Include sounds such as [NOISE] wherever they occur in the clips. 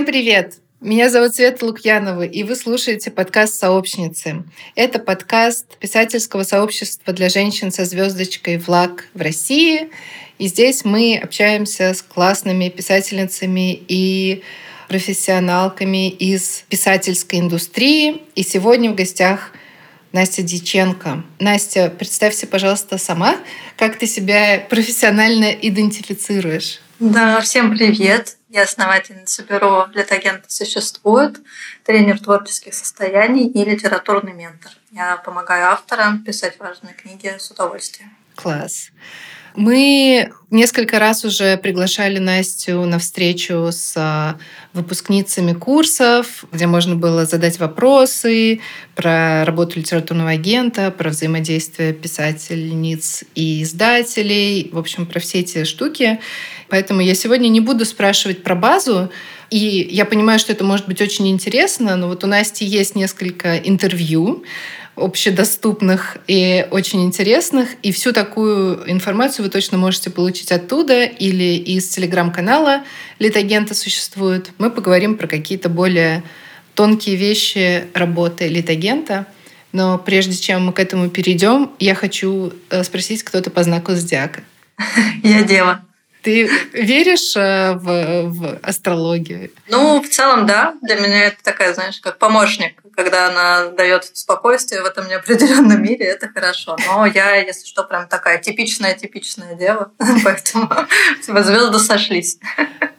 Всем привет! Меня зовут Света Лукьянова, и вы слушаете подкаст «Сообщницы». Это подкаст писательского сообщества для женщин со звездочкой «ВЛАГ» в России. И здесь мы общаемся с классными писательницами и профессионалками из писательской индустрии. И сегодня в гостях Настя Диченко. Настя, представься, пожалуйста, сама, как ты себя профессионально идентифицируешь. Да, всем привет. Я основательница бюро «Литагента существует», тренер творческих состояний и литературный ментор. Я помогаю авторам писать важные книги с удовольствием. Класс. Мы несколько раз уже приглашали Настю на встречу с а, выпускницами курсов, где можно было задать вопросы про работу литературного агента, про взаимодействие писательниц и издателей, в общем, про все эти штуки. Поэтому я сегодня не буду спрашивать про базу, и я понимаю, что это может быть очень интересно, но вот у Насти есть несколько интервью, общедоступных и очень интересных. И всю такую информацию вы точно можете получить оттуда или из телеграм-канала Литагента существует. Мы поговорим про какие-то более тонкие вещи работы Литагента. Но прежде чем мы к этому перейдем, я хочу э, спросить кто-то по знаку зодиака. Я дева. Ты веришь э, в, в астрологию? Ну, в целом, да. Для меня это такая, знаешь, как помощник. Когда она дает спокойствие в этом неопределенном мире, это хорошо. Но я, если что, прям такая типичная-типичная дева. [LAUGHS] Поэтому [LAUGHS] звезды сошлись.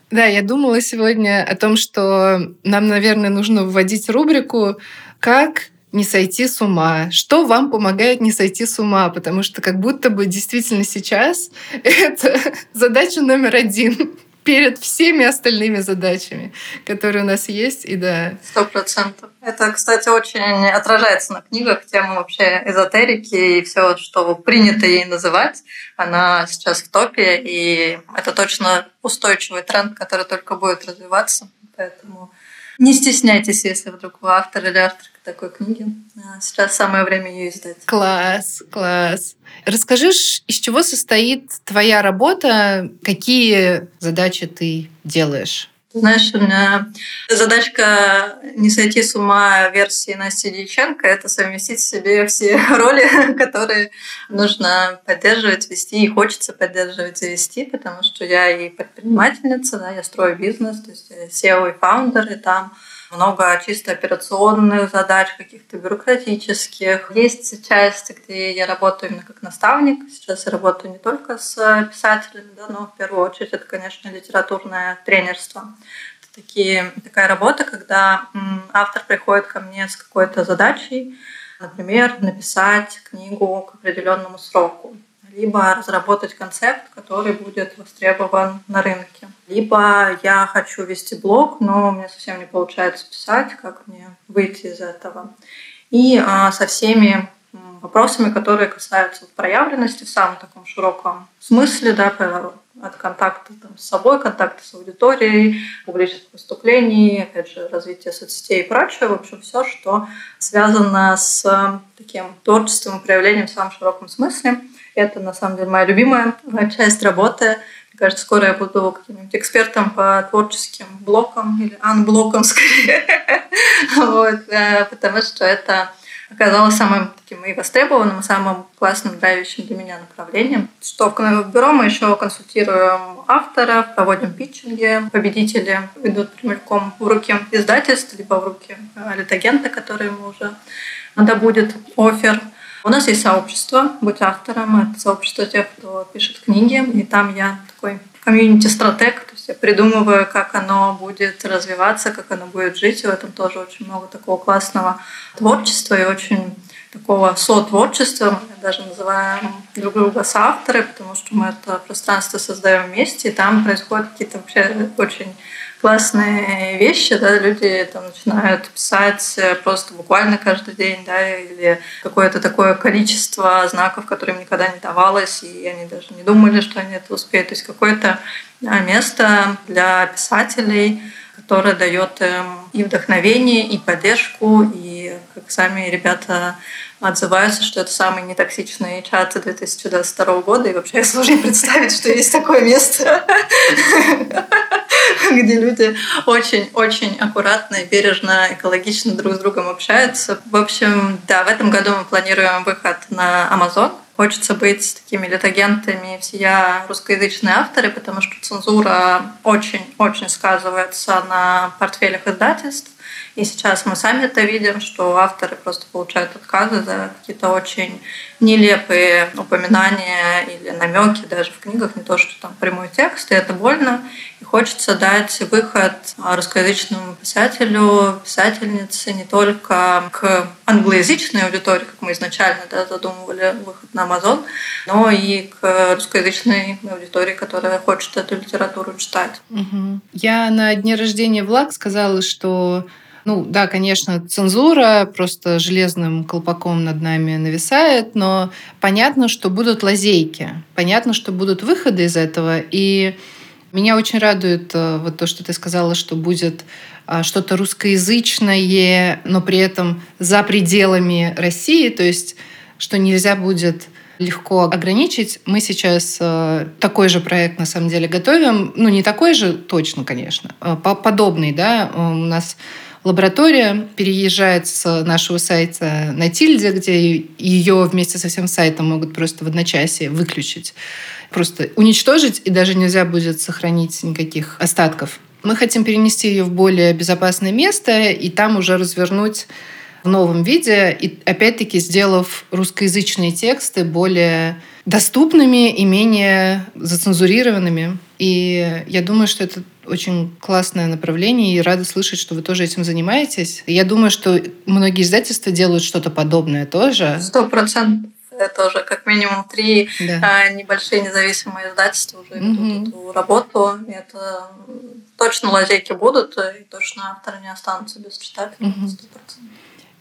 Да, я думала сегодня о том, что нам, наверное, нужно вводить рубрику «Как не сойти с ума. Что вам помогает не сойти с ума? Потому что как будто бы действительно сейчас [LAUGHS] это задача номер один [LAUGHS] перед всеми остальными задачами, которые у нас есть, и да. Сто процентов. Это, кстати, очень отражается на книгах, тема вообще эзотерики и все, что принято ей называть. Она сейчас в топе, и это точно устойчивый тренд, который только будет развиваться. Поэтому не стесняйтесь, если вдруг вы автор или автор такой книги. А, сейчас самое время ее издать. Класс, класс. Расскажи, из чего состоит твоя работа, какие задачи ты делаешь? Знаешь, у меня задачка не сойти с ума версии Насти Дьяченко — это совместить в себе все [LAUGHS] роли, которые нужно поддерживать, вести, и хочется поддерживать и вести, потому что я и предпринимательница, да, я строю бизнес, то есть я SEO и фаундер, и там много чисто операционных задач, каких-то бюрократических. Есть части, где я работаю именно как наставник. Сейчас я работаю не только с писателями, да, но в первую очередь это, конечно, литературное тренерство. Это такие, такая работа, когда автор приходит ко мне с какой-то задачей, например, написать книгу к определенному сроку либо разработать концепт, который будет востребован на рынке. Либо я хочу вести блог, но мне совсем не получается писать, как мне выйти из этого. И а, со всеми вопросами, которые касаются проявленности в самом таком широком смысле, да, от контакта там, с собой, контакта с аудиторией, публичных выступлений, опять же, развития соцсетей и прочее. В общем, все, что связано с таким творчеством проявлением в самом широком смысле. Это, на самом деле, моя любимая часть работы. Мне кажется, скоро я буду каким-нибудь экспертом по творческим блокам или анблокам [LAUGHS] скорее. вот, э, потому что это оказалось самым таким и востребованным, самым классным, драйвящим для меня направлением. Что в бюро мы еще консультируем авторов, проводим питчинги, победители идут прямиком в руки издательств, либо в руки литагента, который ему уже надо будет офер. У нас есть сообщество «Будь автором». Это сообщество тех, кто пишет книги. И там я такой комьюнити-стратег, то есть я придумываю, как оно будет развиваться, как оно будет жить. И в этом тоже очень много такого классного творчества и очень такого сотворчества. Мы даже называем друг друга соавторы, потому что мы это пространство создаем вместе, и там происходят какие-то вообще очень классные вещи, да, люди там начинают писать э, просто буквально каждый день, да, или какое-то такое количество знаков, которым никогда не давалось, и они даже не думали, что они это успеют. То есть какое-то место для писателей, которое дает им и вдохновение, и поддержку, и как сами ребята отзываются, что это самый нетоксичный чат 2022 года, и вообще [LAUGHS] сложно представить, что есть такое место. [LAUGHS] где люди очень-очень аккуратно и бережно, экологично друг с другом общаются. В общем, да, в этом году мы планируем выход на Amazon. Хочется быть такими литагентами всея русскоязычные авторы, потому что цензура очень-очень сказывается на портфелях издательств. И сейчас мы сами это видим, что авторы просто получают отказы за какие-то очень нелепые упоминания или намеки даже в книгах, не то, что там прямой текст, и это больно. Хочется дать выход русскоязычному писателю, писательнице не только к англоязычной аудитории, как мы изначально да, задумывали выход на Amazon, но и к русскоязычной аудитории, которая хочет эту литературу читать. Угу. Я на дне рождения Влад сказала, что ну да, конечно, цензура просто железным колпаком над нами нависает, но понятно, что будут лазейки, понятно, что будут выходы из этого. И меня очень радует э, вот то, что ты сказала, что будет а, что-то русскоязычное, но при этом за пределами России, то есть что нельзя будет легко ограничить. Мы сейчас э, такой же проект на самом деле готовим. Ну, не такой же точно, конечно, а подобный, да. У нас лаборатория переезжает с нашего сайта на Тильде, где ее вместе со всем сайтом могут просто в одночасье выключить, просто уничтожить, и даже нельзя будет сохранить никаких остатков. Мы хотим перенести ее в более безопасное место и там уже развернуть в новом виде, и опять-таки сделав русскоязычные тексты более доступными и менее зацензурированными. И я думаю, что это очень классное направление, и рада слышать, что вы тоже этим занимаетесь. Я думаю, что многие издательства делают что-то подобное тоже. Сто процентов. Это уже как минимум три да. А, небольшие независимые издательства уже ведут угу. эту работу. И это точно лазейки будут, и точно авторы не останутся без читателей. Угу.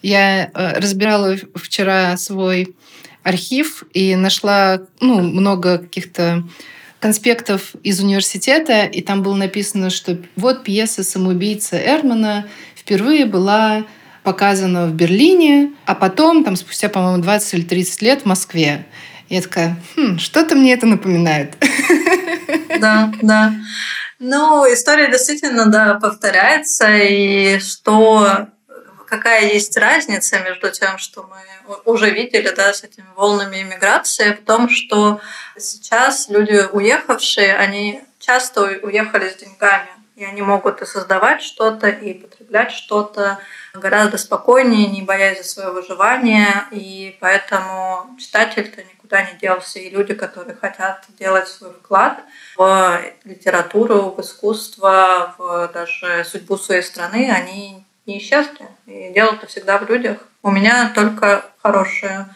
Я э, разбирала вчера свой архив и нашла ну, много каких-то конспектов из университета, и там было написано, что вот пьеса «Самоубийца Эрмана» впервые была показана в Берлине, а потом, там, спустя, по-моему, 20 или 30 лет в Москве. Я такая, хм, что-то мне это напоминает. [LAUGHS] Да, да. Ну, история действительно, да, повторяется, и что какая есть разница между тем, что мы уже видели да, с этими волнами иммиграции, в том, что сейчас люди, уехавшие, они часто уехали с деньгами, и они могут и создавать что-то, и потреблять что-то гораздо спокойнее, не боясь за свое выживание, и поэтому читатель-то никуда не делся, и люди, которые хотят делать свой вклад в литературу, в искусство, в даже судьбу своей страны, они не исчезли. И дело-то всегда в людях. У меня только хорошее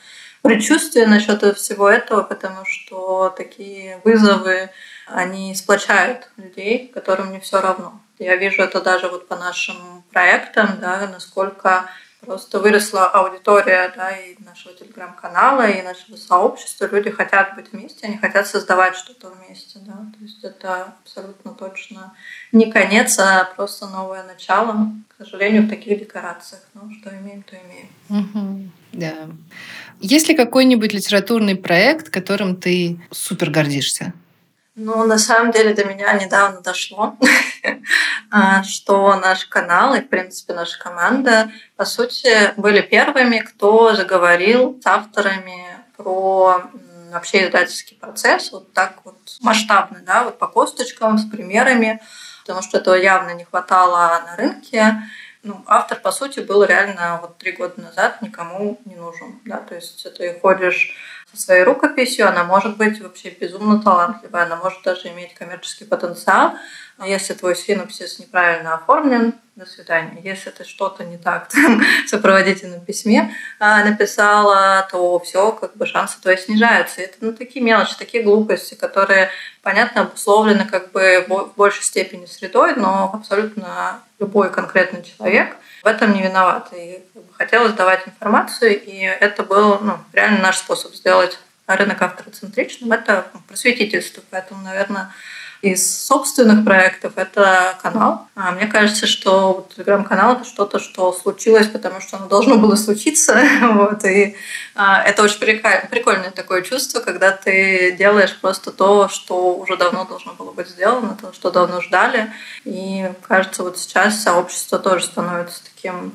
предчувствие насчет всего этого, потому что такие вызовы, они сплочают людей, которым не все равно. Я вижу это даже вот по нашим проектам, да, насколько просто выросла аудитория да, и нашего телеграм-канала, и нашего сообщества. Люди хотят быть вместе, они хотят создавать что-то вместе. Да? То есть это абсолютно точно не конец, а просто новое начало. К сожалению, в таких декорациях. Ну, что имеем, то имеем. Да. Есть ли какой-нибудь литературный проект, которым ты супер гордишься? Ну, на самом деле до меня недавно дошло, [LAUGHS] а, что наш канал и, в принципе, наша команда, по сути, были первыми, кто заговорил с авторами про вообще издательский процесс вот так вот масштабно, да, вот по косточкам, с примерами, потому что этого явно не хватало на рынке. Ну, автор, по сути, был реально вот три года назад никому не нужен, да, то есть ты ходишь своей рукописью, она может быть вообще безумно талантливая, она может даже иметь коммерческий потенциал, но если твой синопсис неправильно оформлен, до свидания. Если ты что-то не так [LAUGHS] там, в сопроводительном письме а, написала, то все, как бы шансы твои снижаются. И это ну, такие мелочи, такие глупости, которые, понятно, обусловлены как бы в большей степени средой, но абсолютно любой конкретный человек в этом не виноват. И как бы, хотелось давать информацию, и это был ну, реально наш способ сделать рынок автороцентричным. Это просветительство, поэтому, наверное, из собственных проектов это канал. А мне кажется, что телеграм-канал это что-то, что случилось, потому что оно должно было случиться. [LAUGHS] вот, и а, это очень прикольное такое чувство, когда ты делаешь просто то, что уже давно должно было быть сделано, то, что давно ждали. И кажется, вот сейчас сообщество тоже становится таким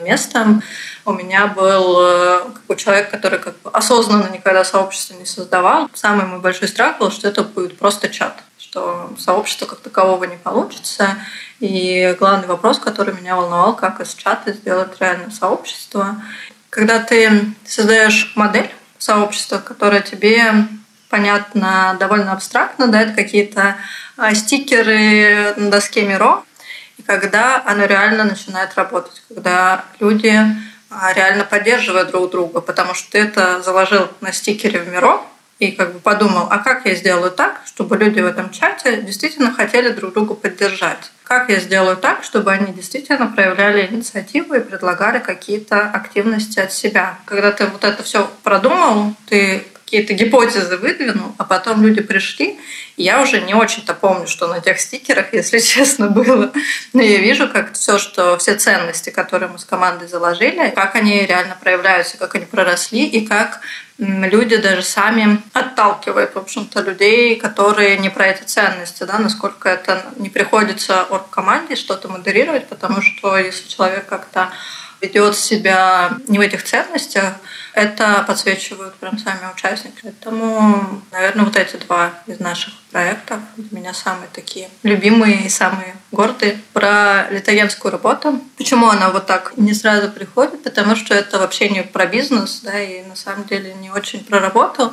местом. У меня был э, как бы, человек, который как бы осознанно никогда сообщество не создавал. Самый мой большой страх был, что это будет просто чат что сообщества как такового не получится. И главный вопрос, который меня волновал, как из чата сделать реальное сообщество. Когда ты создаешь модель сообщества, которая тебе понятно довольно абстрактно, да, какие-то а, стикеры на доске Миро, и когда оно реально начинает работать, когда люди а, реально поддерживают друг друга, потому что ты это заложил на стикере в Миро, и как бы подумал, а как я сделаю так, чтобы люди в этом чате действительно хотели друг друга поддержать? Как я сделаю так, чтобы они действительно проявляли инициативу и предлагали какие-то активности от себя? Когда ты вот это все продумал, ты какие-то гипотезы выдвинул, а потом люди пришли, и я уже не очень-то помню, что на тех стикерах, [LAUGHS] если честно, было. Но я вижу, как все, что все ценности, которые мы с командой заложили, как они реально проявляются, как они проросли, и как люди даже сами отталкивают, в общем-то, людей, которые не про эти ценности, да, насколько это не приходится команде что-то модерировать, потому что если человек как-то ведет себя не в этих ценностях, это подсвечивают прям сами участники. Поэтому, наверное, вот эти два из наших проектов для меня самые такие любимые и самые гордые. Про литогенскую работу. Почему она вот так не сразу приходит? Потому что это вообще не про бизнес, да, и на самом деле не очень про работу.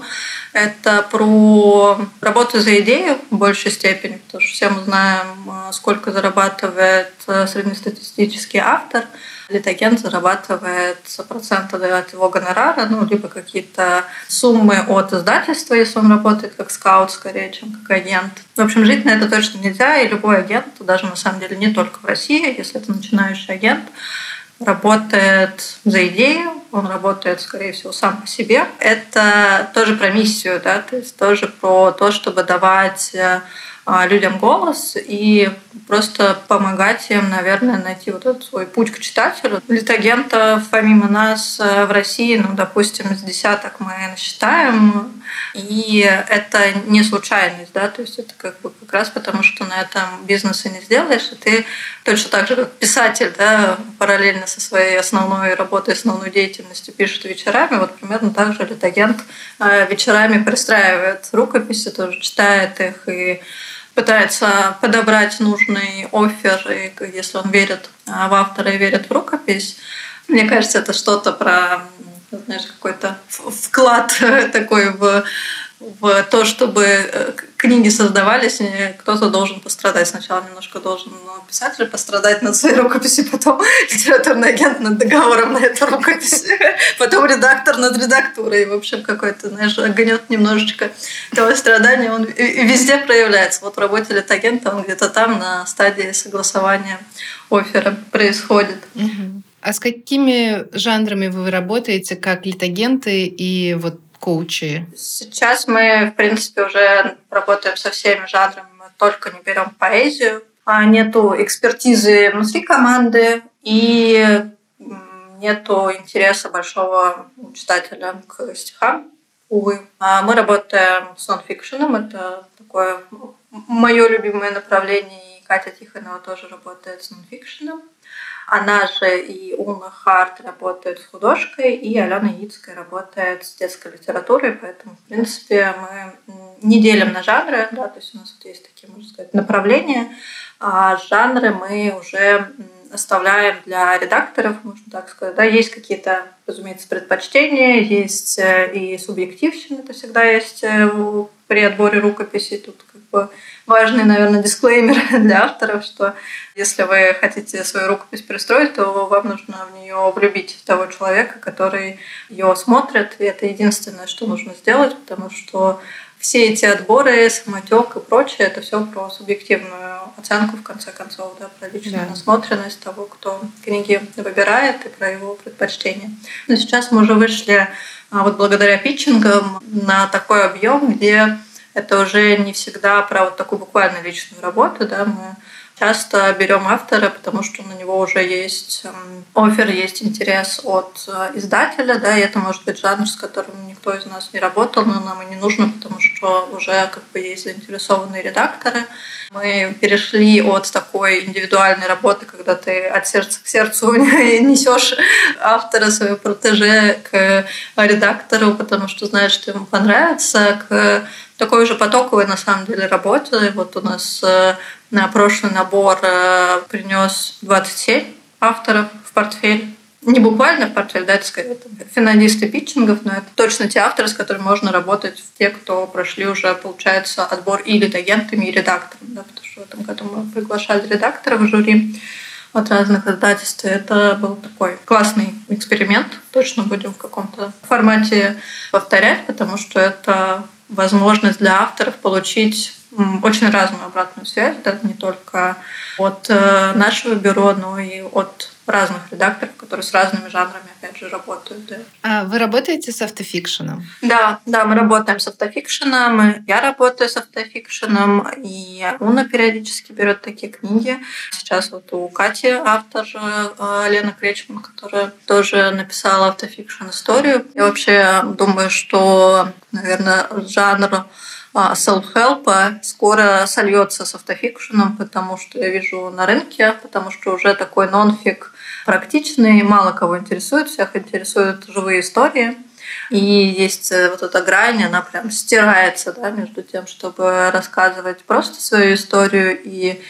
Это про работу за идею в большей степени, потому что все мы знаем, сколько зарабатывает среднестатистический автор – Литагент зарабатывает проценты от его гонорара, ну, либо какие-то суммы от издательства, если он работает как скаут скорее, чем как агент. В общем, жить на это точно нельзя, и любой агент, даже на самом деле не только в России, если это начинающий агент, работает за идею, он работает, скорее всего, сам по себе. Это тоже про миссию, да, то есть тоже про то, чтобы давать э, людям голос и просто помогать им, наверное, найти вот этот свой путь к читателю. Литагентов помимо нас э, в России, ну, допустим, из десяток мы насчитаем, и это не случайность, да, то есть это как бы как раз потому, что на этом бизнеса не сделаешь, и ты точно так же, как писатель, да, параллельно со своей основной работой, основной деятельностью пишет вечерами, вот примерно так же литагент э, вечерами пристраивает рукописи, тоже читает их и пытается подобрать нужный офер, и если он верит а, в автора и верит в рукопись. Мне кажется, это что-то про знаешь, какой-то вклад [LAUGHS] такой в в то, чтобы э, книги создавались, кто-то должен пострадать. Сначала немножко должен ну, писатель пострадать над своей рукописью, потом [LAUGHS] литературный агент над договором на эту рукопись, [LAUGHS] потом редактор над редактурой. В общем, какой-то, знаешь, огонет немножечко того страдания, он везде проявляется. Вот в работе литагента он где-то там на стадии согласования оффера происходит. А с какими жанрами вы работаете, как литагенты и вот коучи? Сейчас мы, в принципе, уже работаем со всеми жанрами, мы только не берем поэзию. А нету экспертизы внутри команды и нету интереса большого читателя к стихам, увы. А мы работаем с нонфикшеном, это такое мое любимое направление, и Катя Тихонова тоже работает с нонфикшеном. Она же и Уна Харт работает с художкой, и Алена Яицкая работает с детской литературой, поэтому, в принципе, мы не делим на жанры, да, то есть у нас вот есть такие, можно сказать, направления, а жанры мы уже оставляем для редакторов, можно так сказать. Да, есть какие-то, разумеется, предпочтения, есть э, и субъективщина, это всегда есть э, при отборе рукописей. Тут как бы важный, наверное, дисклеймер [LAUGHS] для авторов, что если вы хотите свою рукопись пристроить, то вам нужно в нее влюбить того человека, который ее смотрит, и это единственное, что нужно сделать, потому что все эти отборы, самотек и прочее, это все про субъективную оценку, в конце концов, да, про личную да. насмотренность того, кто книги выбирает, и про его предпочтения. Но сейчас мы уже вышли а, вот благодаря питчингам на такой объем, где это уже не всегда про вот такую буквально личную работу, да, мы часто берем автора, потому что на него уже есть эм, офер, есть интерес от э, издателя, да, и это может быть жанр, с которым никто из нас не работал, но нам и не нужно, потому что уже как бы есть заинтересованные редакторы. Мы перешли от такой индивидуальной работы, когда ты от сердца к сердцу [LAUGHS] несешь автора своего протеже к редактору, потому что знаешь, что ему понравится, к такой же потоковой на самом деле работе. Вот у нас э, на прошлый набор э, принес 27 авторов в портфель. Не буквально в портфель, да, это скорее это финалисты питчингов, но это точно те авторы, с которыми можно работать, те, кто прошли уже, получается, отбор или агентами, и редакторами. Да, потому что в этом году мы приглашали редакторов в жюри от разных издательств. Это был такой классный эксперимент. Точно будем в каком-то формате повторять, потому что это возможность для авторов получить очень разную обратную связь, да, не только от э, нашего бюро, но и от разных редакторов, которые с разными жанрами, опять же, работают. Да. А вы работаете с автофикшеном? Да, да, мы работаем с автофикшеном. Я работаю с автофикшеном, и Уна периодически берет такие книги. Сейчас вот у Кати автор э, Лена Кречман, которая тоже написала автофикшн историю. Я вообще думаю, что, наверное, жанр а, self-help скоро сольется с автофикшеном, потому что я вижу на рынке, потому что уже такой нонфик практичный, мало кого интересует, всех интересуют живые истории. И есть э, вот эта грань, она прям стирается да, между тем, чтобы рассказывать просто свою историю и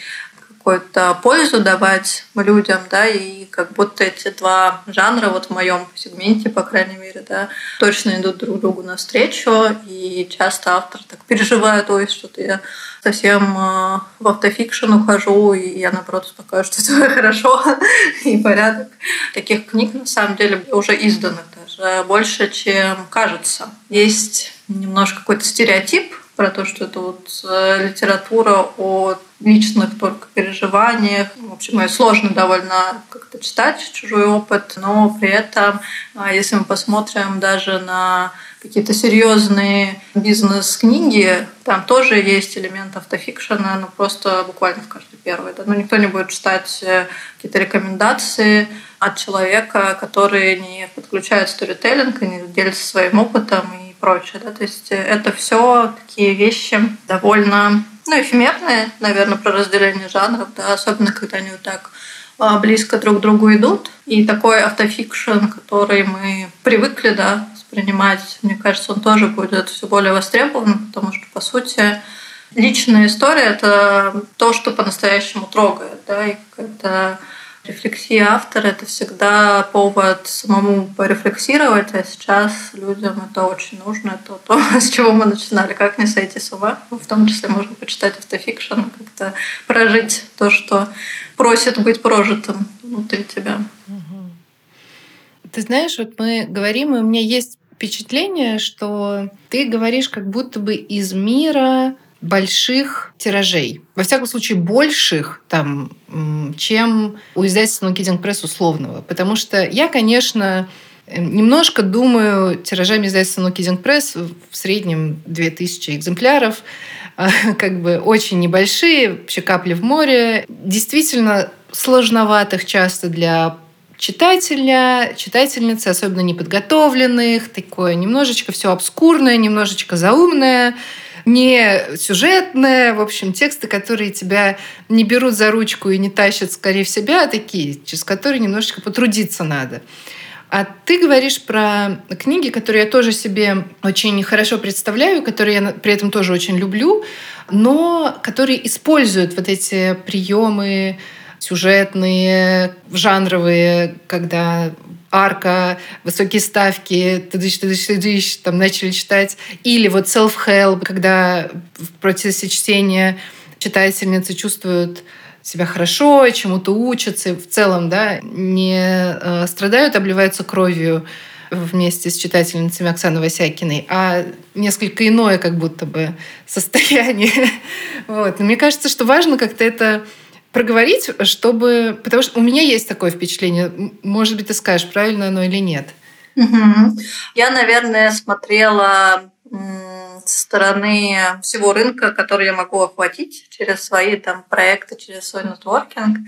какую-то пользу давать людям, да, и как будто эти два жанра вот в моем сегменте, по крайней мере, да, точно идут друг другу навстречу, и часто автор так переживает, ой, что-то я совсем э, в автофикшн ухожу, и я, наоборот, успокаиваю, что это [LAUGHS] хорошо и порядок. Таких книг, на самом деле, уже издано даже больше, чем кажется. Есть немножко какой-то стереотип про то, что это вот э, литература о личных только переживаниях. В общем, сложно довольно как-то читать, чужой опыт, но при этом, а, если мы посмотрим даже на какие-то серьезные бизнес-книги, там тоже есть элемент автофикшена, но просто буквально в каждой первой. Да? Ну, никто не будет читать э, какие-то рекомендации от человека, который не подключает сторителлинг и не делится своим опытом и прочее. Да? То есть э, это все такие вещи довольно ну, эфемерные, наверное, про разделение жанров, да, особенно когда они вот так а, близко друг к другу идут. И такой автофикшн, который мы привыкли да, воспринимать, мне кажется, он тоже будет все более востребован, потому что, по сути, личная история — это то, что по-настоящему трогает, да, и какая-то рефлексия автора — это всегда повод самому порефлексировать, а сейчас людям это очень нужно. Это то, [LAUGHS] с чего мы начинали, как не сойти с ума. В том числе можно почитать автофикшн, как-то прожить то, что просит быть прожитым внутри тебя. Ты знаешь, вот мы говорим, и у меня есть впечатление, что ты говоришь как будто бы из мира больших тиражей. Во всяком случае, больших, там, чем у издательства Kidding Press условного. Потому что я, конечно, немножко думаю тиражами издательства Kidding Press в среднем 2000 экземпляров [LAUGHS] как бы очень небольшие, вообще капли в море, действительно сложноватых часто для читателя, читательницы, особенно неподготовленных, такое немножечко все обскурное, немножечко заумное, не сюжетное, в общем, тексты, которые тебя не берут за ручку и не тащат скорее в себя, а такие, через которые немножечко потрудиться надо. А ты говоришь про книги, которые я тоже себе очень хорошо представляю, которые я при этом тоже очень люблю, но которые используют вот эти приемы сюжетные, жанровые, когда арка, высокие ставки, тыдыщ, тыдыщ, тыдыщ, там начали читать. Или вот self-help, когда в процессе чтения читательницы чувствуют себя хорошо, чему-то учатся, в целом да, не э, страдают, обливаются кровью вместе с читательницами Оксаны Васякиной, а несколько иное как будто бы состояние. [LAUGHS] Вот. Но мне кажется, что важно как-то это проговорить, чтобы... Потому что у меня есть такое впечатление. Может быть, ты скажешь, правильно оно или нет. Угу. Я, наверное, смотрела со стороны всего рынка, который я могу охватить через свои там проекты, через свой нетворкинг.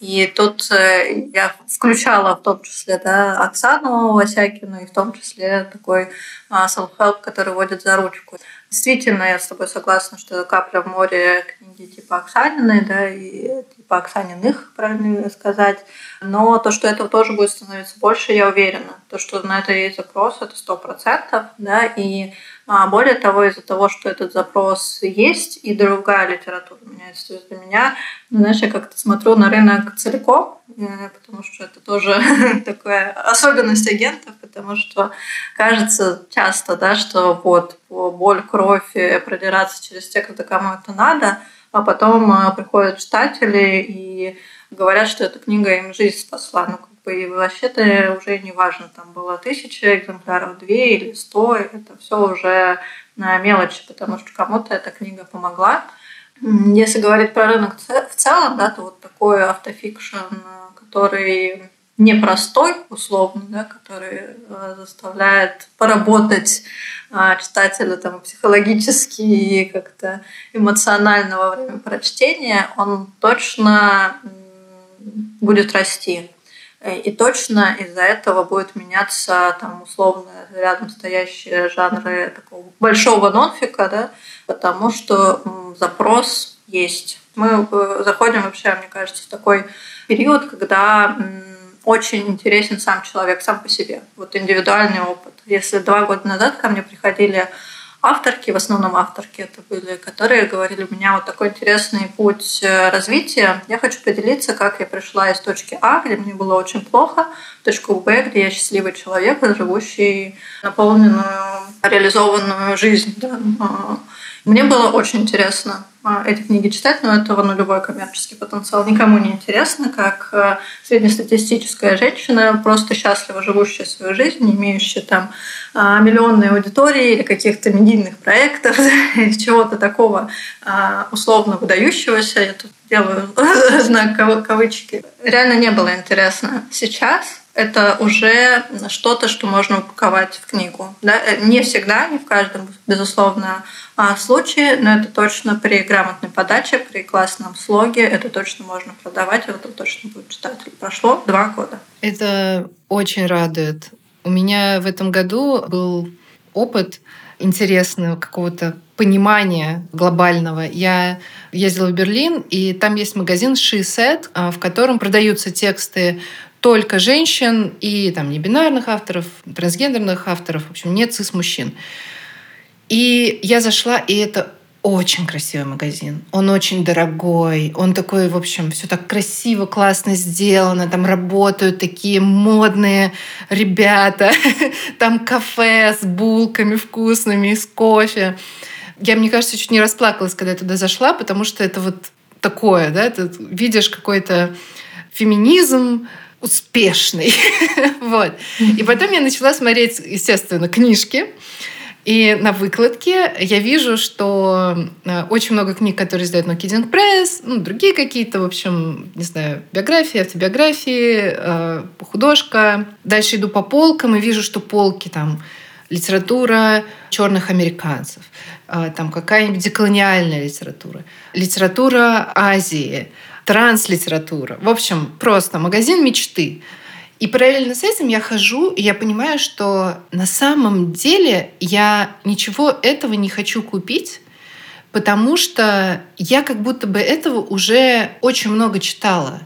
И тут э, я включала в том числе да, Оксану Васякину и в том числе такой а, self-help, который водит за ручку. Действительно, я с тобой согласна, что «Капля в море» книги типа Оксаниной, да, и типа Оксаниных, правильно сказать. Но то, что этого тоже будет становиться больше, я уверена. То, что на это есть запрос, это сто процентов, да, и а более того, из-за того, что этот запрос есть, и другая литература меняется. То есть для меня, ну, знаешь, я как-то смотрю на рынок целиком, э, потому что это тоже [LAUGHS] такая особенность агентов, потому что кажется часто, да, что вот боль, кровь, продираться через текст, кому это надо, а потом э, приходят читатели и говорят, что эта книга им жизнь спасла. Ну, и вообще-то уже не важно, там было тысяча экземпляров, две или сто, это все уже на мелочи, потому что кому-то эта книга помогла. Если говорить про рынок в целом, да, то вот такой автофикшн, который непростой, условно, да, который э, заставляет поработать а, читателя там, психологически и как-то эмоционально во время прочтения, он точно будет расти. И точно из-за этого будет меняться там условно рядом стоящие жанры такого большого нонфика, да, потому что запрос есть. Мы э, заходим вообще, мне кажется, в такой период, когда очень интересен сам человек сам по себе, вот индивидуальный опыт. Если два года назад ко мне приходили авторки, в основном авторки это были, которые говорили, у меня вот такой интересный путь э, развития. Я хочу поделиться, как я пришла из точки А, где мне было очень плохо, в точку Б, где я счастливый человек, живущий наполненную, реализованную жизнь. Да. Мне было очень интересно а, эти книги читать, но этого нулевой коммерческий потенциал никому не интересно, как э, среднестатистическая женщина, просто счастливо живущая свою жизнь, не имеющая там а, миллионной аудитории или каких-то медийных проектов, [LAUGHS] чего-то такого а, условно выдающегося. Я тут делаю [LAUGHS] знак кавычки. Реально не было интересно. Сейчас это уже что-то, что можно упаковать в книгу. Да? Э, не всегда, не в каждом, безусловно, а, случае, но это точно при грамотной подаче, при классном слоге, это точно можно продавать, это точно будет читатель. Прошло два года. Это очень радует. У меня в этом году был опыт интересного какого-то понимания глобального. Я ездила в Берлин, и там есть магазин Said, а, в котором продаются тексты только женщин и там не бинарных авторов, трансгендерных авторов, в общем, нет цис-мужчин. И я зашла, и это очень красивый магазин. Он очень дорогой. Он такой, в общем, все так красиво, классно сделано. Там работают такие модные ребята. [LAUGHS] Там кафе с булками вкусными, с кофе. Я, мне кажется, чуть не расплакалась, когда я туда зашла, потому что это вот такое, да, ты видишь какой-то феминизм, успешный. [LAUGHS] вот. И потом я начала смотреть, естественно, книжки. И на выкладке я вижу, что э, очень много книг, которые на Kidding Press, ну, другие какие-то, в общем, не знаю, биографии, автобиографии, э, художка. Дальше иду по полкам и вижу, что полки там литература черных американцев, э, там какая-нибудь деколониальная литература, литература Азии, транслитература. В общем, просто магазин мечты. И параллельно с этим я хожу, и я понимаю, что на самом деле я ничего этого не хочу купить, потому что я как будто бы этого уже очень много читала.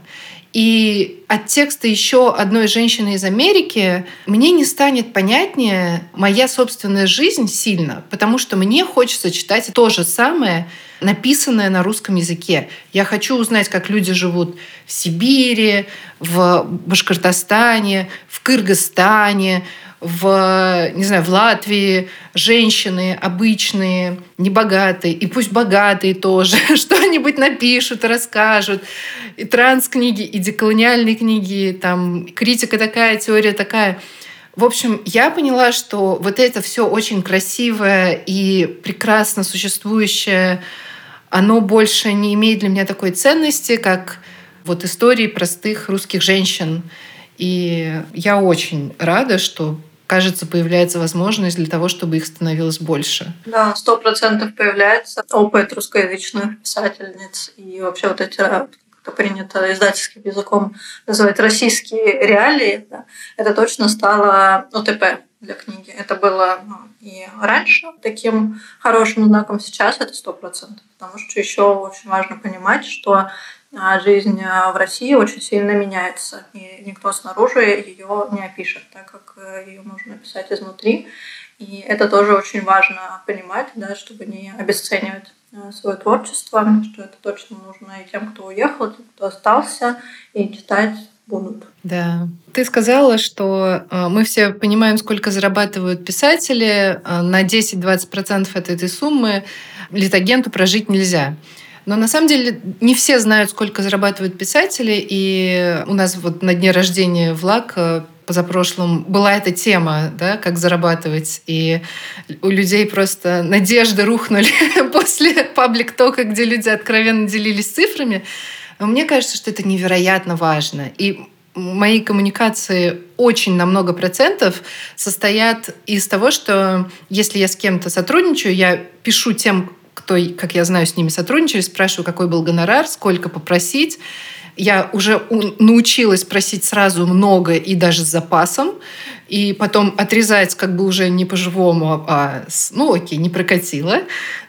И от текста еще одной женщины из Америки мне не станет понятнее моя собственная жизнь сильно, потому что мне хочется читать то же самое, написанное на русском языке. Я хочу узнать, как люди живут в Сибири, в Башкортостане, в Кыргызстане, в, не знаю, в Латвии женщины обычные, небогатые, и пусть богатые тоже, [LAUGHS] что-нибудь напишут, расскажут. И транс-книги, и деколониальные книги, там критика такая, теория такая. В общем, я поняла, что вот это все очень красивое и прекрасно существующее, оно больше не имеет для меня такой ценности, как вот истории простых русских женщин. И я очень рада, что кажется, появляется возможность для того, чтобы их становилось больше. Да, сто процентов появляется опыт русскоязычных писательниц и вообще вот эти как принято издательским языком называть российские реалии, да, это точно стало ОТП для книги. Это было ну, и раньше таким хорошим знаком, сейчас это сто процентов. Потому что еще очень важно понимать, что а, жизнь в России очень сильно меняется, и никто снаружи ее не опишет, так как э, ее можно описать изнутри. И это тоже очень важно понимать, да, чтобы не обесценивать э, свое творчество, что это точно нужно и тем, кто уехал, и тем, кто остался, и читать будут. Да. Ты сказала, что э, мы все понимаем, сколько зарабатывают писатели. Э, на 10-20% от этой суммы литагенту прожить нельзя. Но на самом деле не все знают, сколько зарабатывают писатели. И у нас вот на дне рождения Влак позапрошлом была эта тема, да, как зарабатывать. И у людей просто надежды рухнули [LAUGHS] после паблик-тока, где люди откровенно делились цифрами. Но мне кажется, что это невероятно важно. И мои коммуникации очень на много процентов состоят из того, что если я с кем-то сотрудничаю, я пишу тем, кто, как я знаю, с ними сотрудничали, спрашиваю, какой был гонорар, сколько попросить. Я уже научилась просить сразу много и даже с запасом, и потом отрезать как бы уже не по-живому, а с, ну окей, не прокатило.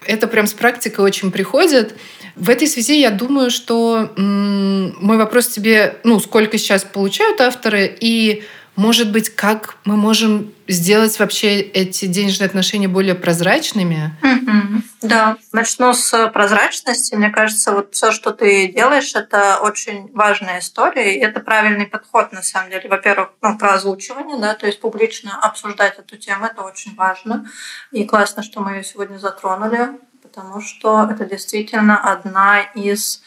Это прям с практикой очень приходит. В этой связи я думаю, что мой вопрос тебе, ну, сколько сейчас получают авторы, и, может быть, как мы можем сделать вообще эти денежные отношения более прозрачными? Mm-hmm. Да, начну с прозрачности. Мне кажется, вот все, что ты делаешь, это очень важная история, и это правильный подход, на самом деле. Во-первых, ну, про озвучивание, да, то есть публично обсуждать эту тему, это очень важно. И классно, что мы ее сегодня затронули потому что это действительно одна из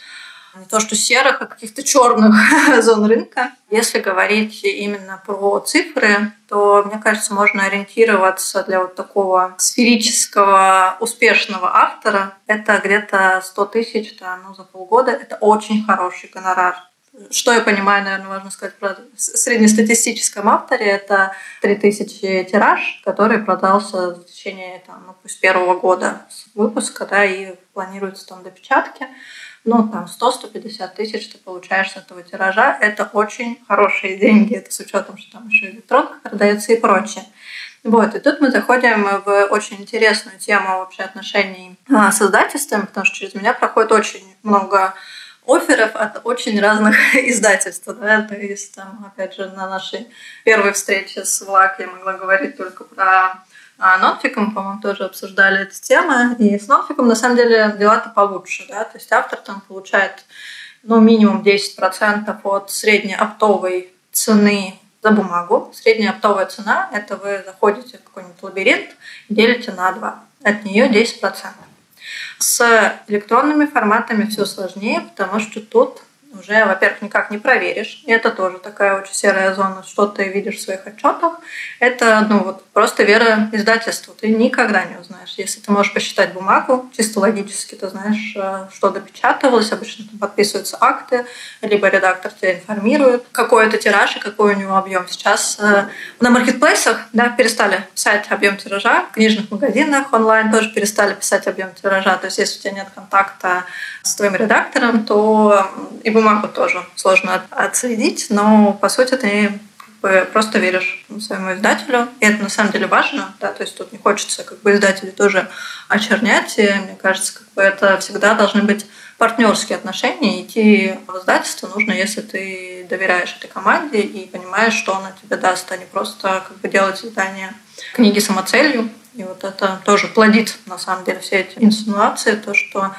не то что серых, а каких-то черных [LAUGHS] зон рынка. Если говорить именно про цифры, то, мне кажется, можно ориентироваться для вот такого сферического успешного автора. Это где-то 100 тысяч ну, за полгода. Это очень хороший гонорар. Что я понимаю, наверное, важно сказать про среднестатистическом авторе, это 3000 тираж, который продался в течение там, ну, пусть первого года выпуска, да, и планируется там допечатки. Ну, там 100-150 тысяч ты получаешь с этого тиража. Это очень хорошие деньги. Это с учетом, что там еще электронка продается и прочее. Вот, и тут мы заходим в очень интересную тему вообще отношений а, с издательствами, потому что через меня проходит очень много офферов от очень разных [LAUGHS] издательств. Да? То есть, там, опять же, на нашей первой встрече с Влак я могла говорить только про а нонфиком, по-моему, тоже обсуждали эту тему. И с нонфиком, на самом деле, дела-то получше. Да? То есть автор там получает ну, минимум 10% от средней оптовой цены за бумагу. Средняя оптовая цена – это вы заходите в какой-нибудь лабиринт делите на 2. От нее 10%. С электронными форматами все сложнее, потому что тут уже, во-первых, никак не проверишь. Это тоже такая очень серая зона, что ты видишь в своих отчетах. Это ну, вот просто вера издательству. Ты никогда не узнаешь. Если ты можешь посчитать бумагу, чисто логически ты знаешь, э, что допечатывалось. Обычно там подписываются акты, либо редактор тебя информирует, какой это тираж и какой у него объем. Сейчас э, на маркетплейсах да, перестали писать объем тиража, в книжных магазинах онлайн тоже перестали писать объем тиража. То есть если у тебя нет контакта с твоим редактором, то и бумагу тоже сложно отследить, но по сути ты просто веришь своему издателю. И это на самом деле важно, да, то есть тут не хочется как бы издателей тоже очернять. И мне кажется, как бы это всегда должны быть партнерские отношения. Идти в издательство нужно, если ты доверяешь этой команде и понимаешь, что она тебе даст, а не просто как бы делать издание книги самоцелью. И вот это тоже плодит, на самом деле, все эти инсинуации, то, что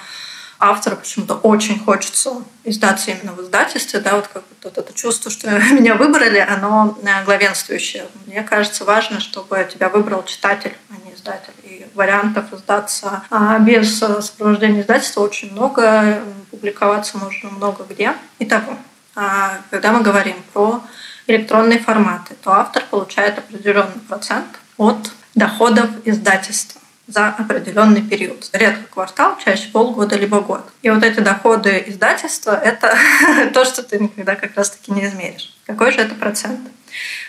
автора почему-то очень хочется издаться именно в издательстве, да, вот как вот это чувство, что [LAUGHS] меня выбрали, оно э, главенствующее. Мне кажется, важно, чтобы тебя выбрал читатель, а не издатель. И вариантов издаться а без э, сопровождения издательства очень много, публиковаться можно много где. Итого, а когда мы говорим про электронные форматы, то автор получает определенный процент от доходов издательства за определенный период. Редко квартал, чаще полгода либо год. И вот эти доходы издательства — это [LAUGHS] то, что ты никогда как раз-таки не измеришь. Какой же это процент?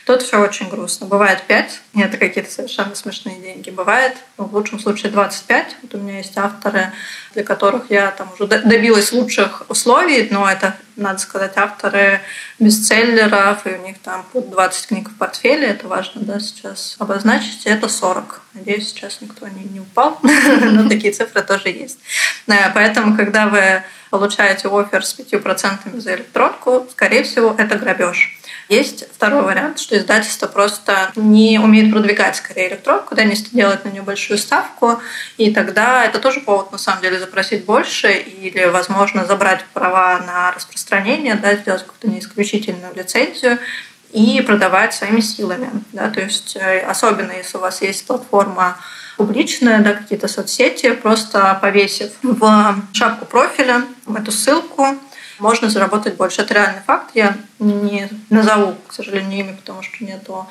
Тут все очень грустно. Бывает 5, и это какие-то совершенно смешные деньги. Бывает, ну, в лучшем случае 25. Вот у меня есть авторы, для которых я там уже добилась лучших условий, но это, надо сказать, авторы бестселлеров, и у них там под 20 книг в портфеле, это важно да, сейчас обозначить, это 40. Надеюсь, сейчас никто не, не упал, [LAUGHS] но такие цифры тоже есть. Э, поэтому, когда вы получаете офер с 5% за электронку, скорее всего, это грабеж. Есть второй вариант, что издательство просто не умеет продвигать скорее электронку, да, не делать на нее большую ставку, и тогда это тоже повод на самом деле запросить больше или, возможно, забрать права на распространение, да, сделать какую-то неисключительную лицензию и продавать своими силами. Да, то есть э, особенно если у вас есть платформа публичная, да, какие-то соцсети, просто повесив в шапку профиля эту ссылку, можно заработать больше. Это реальный факт. Я не назову, к сожалению, имя, потому что нету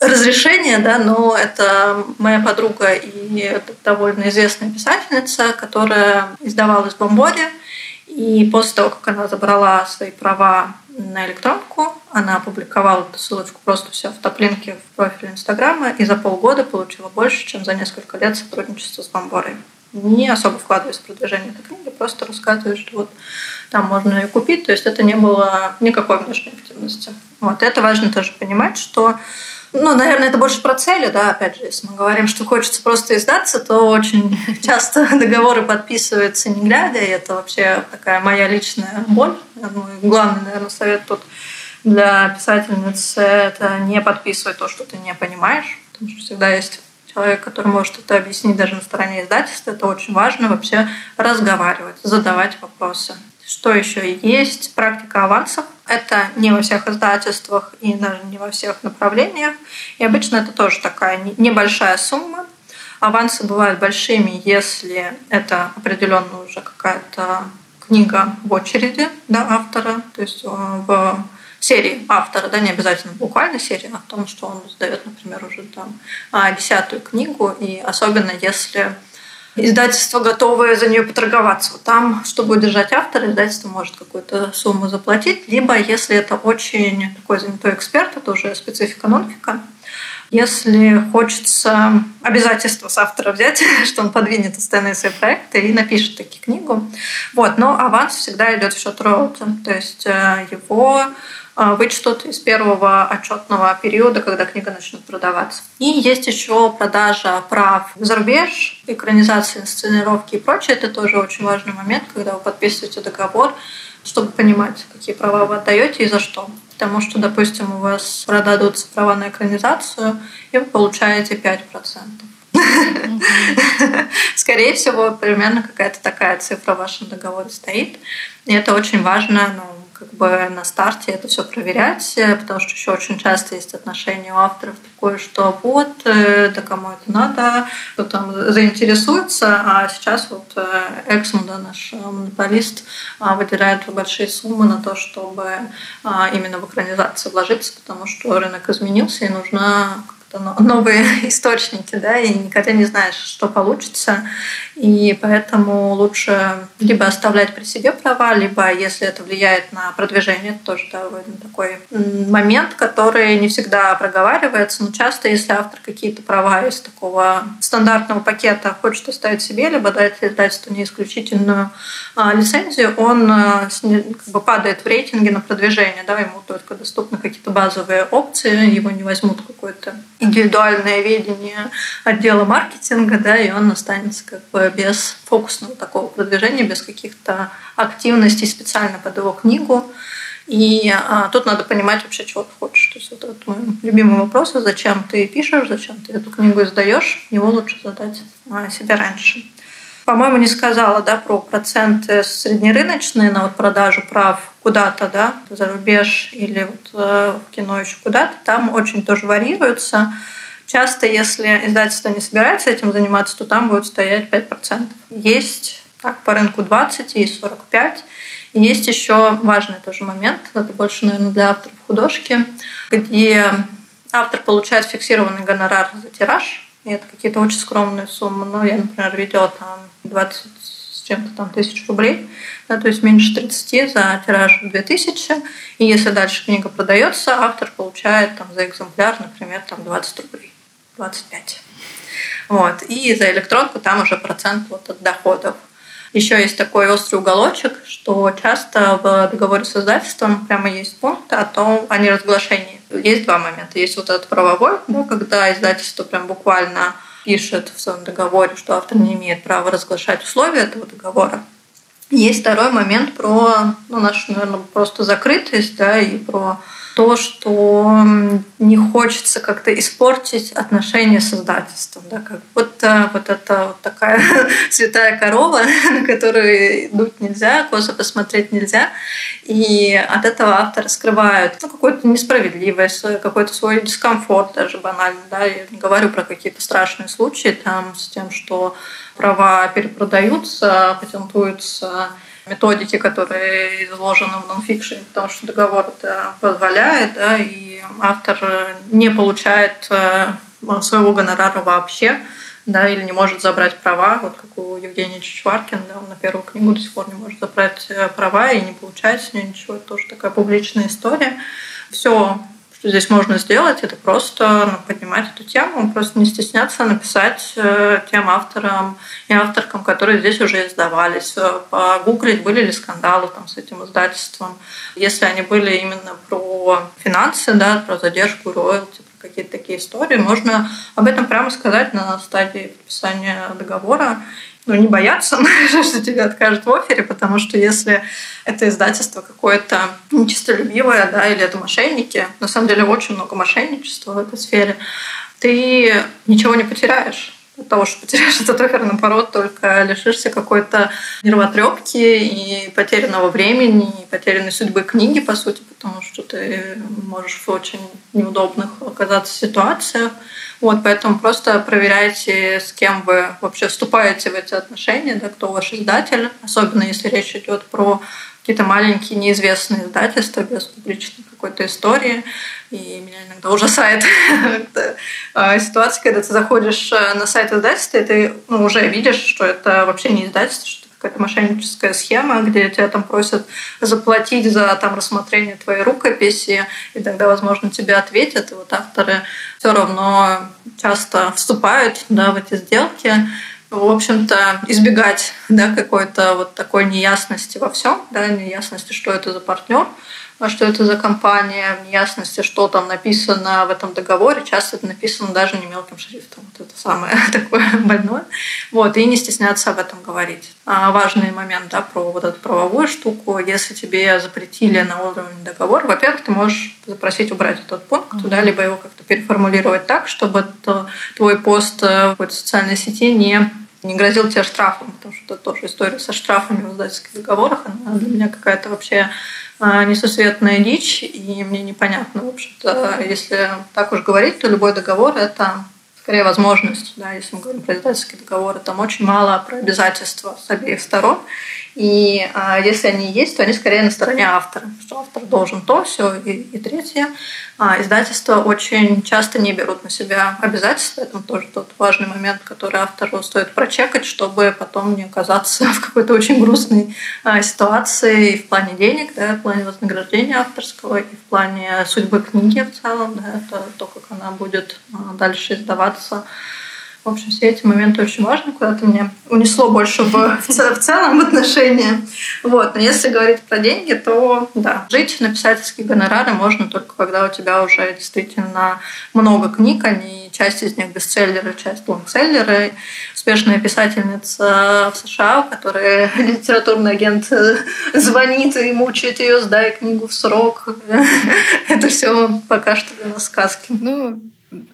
разрешения, да, но это моя подруга и довольно известная писательница, которая издавалась в Бомборе. И после того, как она забрала свои права на электронку, она опубликовала эту ссылочку просто все в топлинке в профиле Инстаграма и за полгода получила больше, чем за несколько лет сотрудничества с Бомборой. Не особо вкладываясь в продвижение этой книги, просто рассказывает, что вот там можно ее купить, то есть это не было никакой внешней активности. Вот. Это важно тоже понимать, что ну, наверное, это больше про цели, да, опять же, если мы говорим, что хочется просто издаться, то очень [LAUGHS] часто договоры подписываются не глядя, и это вообще такая моя личная боль. Мой главный, наверное, совет тут для писательницы – это не подписывать то, что ты не понимаешь, потому что всегда есть человек, который может это объяснить даже на стороне издательства. Это очень важно вообще разговаривать, задавать вопросы. Что еще есть? Практика авансов. Это не во всех издательствах и даже не во всех направлениях. И обычно это тоже такая небольшая сумма. Авансы бывают большими, если это определенно уже какая-то книга в очереди да, автора, то есть э, в серии автора, да, не обязательно буквально серии, а в том, что он сдает, например, уже там а, десятую книгу, и особенно если издательство готовое за нее поторговаться. Там, чтобы удержать автора, издательство может какую-то сумму заплатить, либо если это очень такой занятой эксперт, это уже специфика нонфика, если хочется обязательства с автора взять, [LAUGHS] что он подвинет остальные свои проекты и напишет таки книгу. Вот. Но аванс всегда идет в счет роута. То есть э, его вычтут из первого отчетного периода, когда книга начнет продаваться. И есть еще продажа прав за рубеж, экранизации, инсценировки и прочее. Это тоже очень важный момент, когда вы подписываете договор, чтобы понимать, какие права вы отдаете и за что. Потому что, допустим, у вас продадутся права на экранизацию, и вы получаете 5%. [LAUGHS] Скорее всего, примерно какая-то такая цифра в вашем договоре стоит. И это очень важно ну, как бы на старте это все проверять, э, потому что еще очень часто есть отношение у авторов такое, что вот, э, да кому это надо, кто там заинтересуется, а сейчас вот э, Эксмо, да, наш монополист, выделяет большие суммы на то, чтобы именно в экранизацию вложиться, потому что рынок изменился и нужна новые [LAUGHS] источники, да, и никогда не знаешь, что получится. И поэтому лучше либо оставлять при себе права, либо, если это влияет на продвижение, это тоже довольно такой момент, который не всегда проговаривается. Но часто, если автор какие-то права из такого стандартного пакета хочет оставить себе, либо дать издательству не исключительную а, лицензию, он а, как бы падает в рейтинге на продвижение, да, ему только доступны какие-то базовые опции, его не возьмут какой-то индивидуальное видение отдела маркетинга, да, и он останется как бы без фокусного такого продвижения, без каких-то активностей специально под его книгу. И а, тут надо понимать вообще, чего ты хочешь. То есть вот это мой любимый вопрос, зачем ты пишешь, зачем ты эту книгу издаешь, его лучше задать а, себе раньше. По-моему, не сказала да, про проценты среднерыночные на вот продажу прав куда-то, да, за рубеж или вот э, в кино еще куда-то. Там очень тоже варьируются. Часто, если издательство не собирается этим заниматься, то там будет стоять 5%. Есть так, по рынку 20, есть 45. И есть еще важный тоже момент, это больше, наверное, для авторов художки, где автор получает фиксированный гонорар за тираж, это какие-то очень скромные суммы. Ну, я, например, видела там 20 с чем-то там тысяч рублей, да, то есть меньше 30 за тираж в 2000. И если дальше книга продается, автор получает там, за экземпляр, например, там 20 рублей, 25. Вот. И за электронку там уже процент вот от доходов. Еще есть такой острый уголочек, что часто в договоре с издательством прямо есть пункт о том, о неразглашении. Есть два момента. Есть вот этот правовой, да, когда издательство прям буквально пишет в своем договоре, что автор не имеет права разглашать условия этого договора. Есть второй момент про ну, нашу, наверное, просто закрытость, да, и про то, что не хочется как-то испортить отношения с издательством. Да, как вот, э, вот это вот такая [LAUGHS] святая корова, [LAUGHS] на которую дуть нельзя, косо посмотреть нельзя. И от этого автора скрывают ну, какую-то несправедливость, какой-то свой дискомфорт даже банально. Да. Я не говорю про какие-то страшные случаи там, с тем, что права перепродаются, патентуются методики, которые изложены в нонфикшене, потому что договор это позволяет, да, и автор не получает э, своего гонорара вообще, да, или не может забрать права, вот как у Евгения Чичваркина, да, он на первую книгу до сих пор не может забрать э, права и не получает с нее ничего, это тоже такая публичная история. Все что здесь можно сделать, это просто ну, поднимать эту тему, просто не стесняться написать э, тем авторам и авторкам, которые здесь уже издавались, э, погуглить, были ли скандалы там, с этим издательством. Если они были именно про финансы, да, про задержку роялти, про какие-то такие истории, можно об этом прямо сказать на стадии подписания договора ну, не бояться, [LAUGHS] что тебе откажут в офере, потому что если это издательство какое-то нечистолюбивое, да, или это мошенники, на самом деле очень много мошенничества в этой сфере, ты ничего не потеряешь от того, что потеряешь [LAUGHS] этот оферный пород, только лишишься какой-то нервотрепки и потерянного времени, и потерянной судьбы книги, по сути, потому что ты можешь в очень неудобных оказаться ситуациях. Вот, поэтому просто проверяйте, с кем вы вообще вступаете в эти отношения, да, кто ваш издатель, особенно если речь идет про какие-то маленькие неизвестные издательства без публичной какой-то истории. И меня иногда ужасает а, [LAUGHS] ситуация, когда ты заходишь э, на сайт издательства, и ты ну, уже видишь, что это вообще не издательство, что какая-то мошенническая схема, где тебя там просят заплатить за там рассмотрение твоей рукописи, и тогда, возможно, тебе ответят. И вот авторы все равно часто вступают да, в эти сделки. В общем-то, избегать да, какой-то вот такой неясности во всем, да, неясности, что это за партнер, а что это за компания, в неясности, что там написано в этом договоре. Часто это написано даже не мелким шрифтом. Вот это самое [LAUGHS] такое больное. Вот, и не стесняться об этом говорить. А важный момент да, про вот эту правовую штуку. Если тебе запретили на уровне договора, во-первых, ты можешь запросить убрать этот пункт, mm-hmm. да, либо его как-то переформулировать так, чтобы твой пост в какой-то социальной сети не не грозил тебе штрафом, потому что это тоже история со штрафами в издательских договорах. Она для меня какая-то вообще а, несусветная дичь, и мне непонятно, в общем-то, если так уж говорить, то любой договор – это скорее возможность, да, если мы говорим про издательские договоры, там очень мало про обязательства с обеих сторон. И а, если они есть, то они скорее на стороне автора, что автор должен то, все и, и третье. А, издательства очень часто не берут на себя обязательства. Это тоже тот важный момент, который автору стоит прочекать, чтобы потом не оказаться [LAUGHS] в какой-то очень грустной а, ситуации и в плане денег, да, в плане вознаграждения авторского, и в плане судьбы книги в целом. Да, это то, как она будет а, дальше издаваться. В общем, все эти моменты очень важны. Куда-то меня унесло больше в, [LAUGHS] в, целом в отношения. Вот. Но если говорить про деньги, то да, жить на писательские гонорары можно только когда у тебя уже действительно много книг, они часть из них бестселлеры, часть лонгселлеры. Успешная писательница в США, у которой [LAUGHS] литературный агент звонит и мучает ее, сдай книгу в срок. [LAUGHS] Это все пока что для нас сказки. Ну,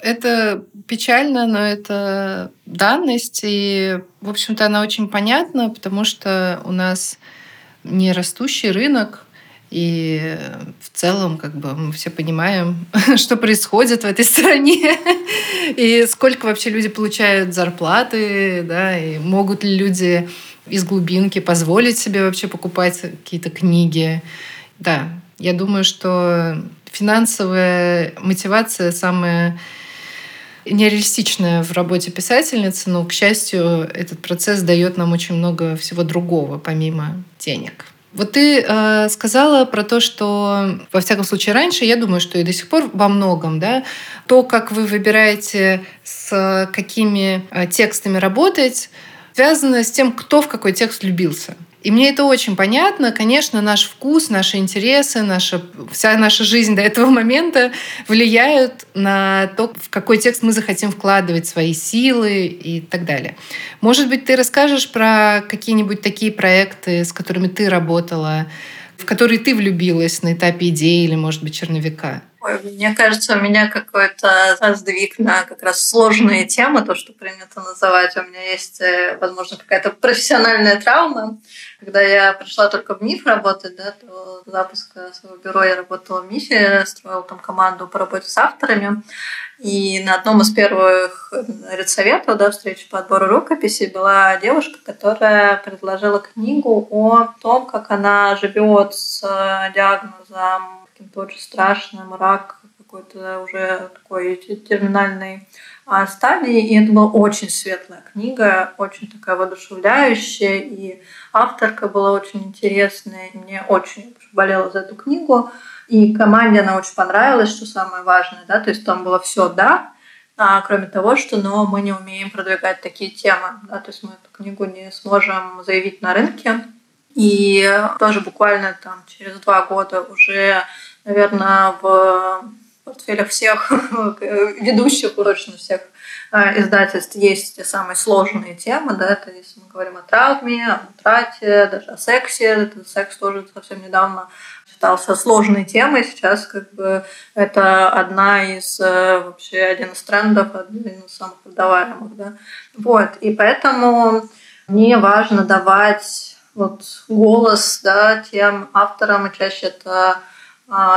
это печально, но это данность, и, в общем-то, она очень понятна, потому что у нас не растущий рынок, и в целом, как бы мы все понимаем, [LAUGHS] что происходит в этой стране, [LAUGHS] и сколько вообще люди получают зарплаты, да, и могут ли люди из глубинки позволить себе вообще покупать какие-то книги. Да, я думаю, что финансовая мотивация самая нереалистичное в работе писательницы, но, к счастью, этот процесс дает нам очень много всего другого, помимо денег. Вот ты э, сказала про то, что, во всяком случае, раньше, я думаю, что и до сих пор во многом, да, то, как вы выбираете, с какими э, текстами работать, связано с тем, кто в какой текст влюбился. И мне это очень понятно. Конечно, наш вкус, наши интересы, наша, вся наша жизнь до этого момента влияют на то, в какой текст мы захотим вкладывать свои силы и так далее. Может быть, ты расскажешь про какие-нибудь такие проекты, с которыми ты работала, в которые ты влюбилась на этапе идеи или, может быть, черновика? Ой, мне кажется, у меня какой-то сдвиг на как раз сложные темы, то, что принято называть. У меня есть, э, возможно, какая-то профессиональная травма. Когда я пришла только в МИФ работать, да, то запуска своего бюро я работала в МИФе, строила там команду по работе с авторами. И на одном из первых редсоветов, да, встречи по отбору рукописей, была девушка, которая предложила книгу о том, как она живет с диагнозом каким-то очень страшным, рак какой-то уже такой терминальной а, стадии. И это была очень светлая книга, очень такая воодушевляющая. И авторка была очень интересная. И мне очень болела за эту книгу. И команде она очень понравилась, что самое важное. Да? То есть там было все «да», а, кроме того, что но мы не умеем продвигать такие темы. Да? То есть мы эту книгу не сможем заявить на рынке. И тоже буквально там через два года уже наверное, в портфелях всех [LAUGHS] ведущих урочно всех а, издательств есть те самые сложные темы, да, это если мы говорим о травме, о утрате, даже о сексе, этот секс тоже совсем недавно считался сложной темой, сейчас как бы это одна из э, вообще один из трендов, один из самых продаваемых, да, вот, и поэтому мне важно давать вот голос, да, тем авторам, и чаще это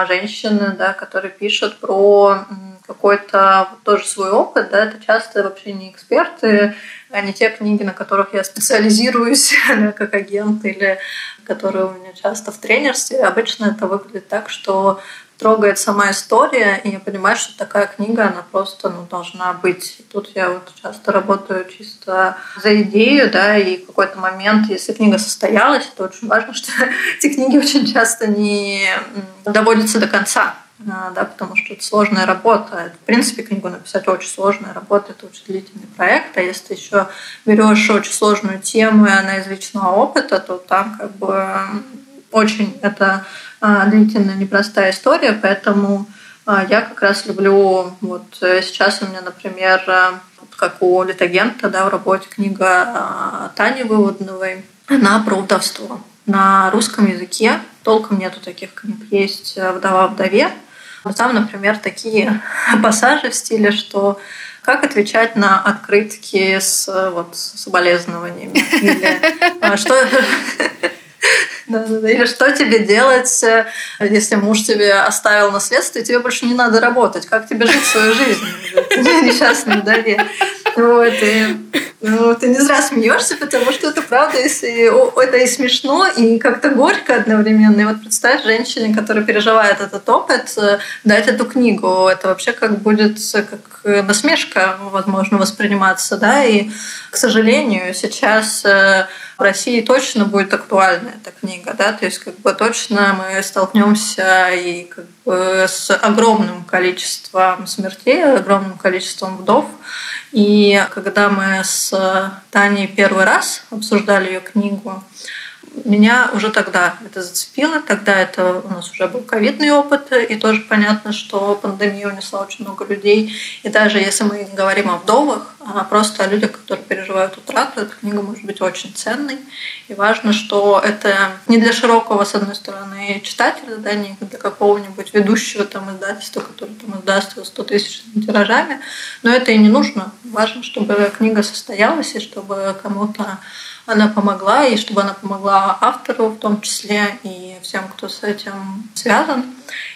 женщины, да, которые пишут про какой-то тоже свой опыт, да, это часто вообще не эксперты, а не те книги, на которых я специализируюсь [LAUGHS] как агент или которые у меня часто в тренерстве. Обычно это выглядит так, что трогает сама история, и я понимаю, что такая книга, она просто ну, должна быть. И тут я вот часто работаю чисто за идею, да, и в какой-то момент, если книга состоялась, это очень важно, [LAUGHS] что эти книги очень часто не доводятся до конца а, да, потому что это сложная работа. В принципе, книгу написать очень сложная работа, это очень длительный проект. А если ты еще берешь очень сложную тему, и она из личного опыта, то там как бы очень это а, длительная, непростая история, поэтому а, я как раз люблю, вот э, сейчас у меня, например, э, как у литагента, да, в работе книга а, Тани Выводновой, она про вдовство. На русском языке толком нету таких книг. Есть э, «Вдова вдове», но там, например, такие [LAUGHS] пассажи в стиле, что как отвечать на открытки с вот, соболезнованиями. [LAUGHS] Или что, [LAUGHS] или что тебе делать, э, если муж тебе оставил наследство, и тебе больше не надо работать? Как тебе жить свою жизнь? Несчастной вдове. Вот, и, ну, ты не зря смеешься, потому что это правда, если это и смешно, и как-то горько одновременно. И вот представь женщине, которая переживает этот опыт, э, дать эту книгу. Это вообще как будет как насмешка, возможно, восприниматься. Да? И, к сожалению, сейчас э, в России точно будет актуальна эта книга, да, то есть как бы точно мы столкнемся и как бы с огромным количеством смертей, огромным количеством вдов. И когда мы с Таней первый раз обсуждали ее книгу, меня уже тогда это зацепило. Тогда это у нас уже был ковидный опыт, и тоже понятно, что пандемия унесла очень много людей. И даже если мы говорим о вдовах, а просто о людях, которые переживают утрату, эта книга может быть очень ценной. И важно, что это не для широкого, с одной стороны, читателя, да, не для какого-нибудь ведущего там издательства, который там издаст его 100 тысяч тиражами, но это и не нужно. Важно, чтобы книга состоялась, и чтобы кому-то она помогла, и чтобы она помогла автору в том числе и всем, кто с этим связан.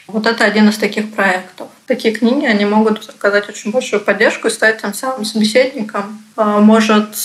Вот это один из таких проектов. Такие книги, они могут оказать очень большую поддержку и стать тем самым собеседником. А, может,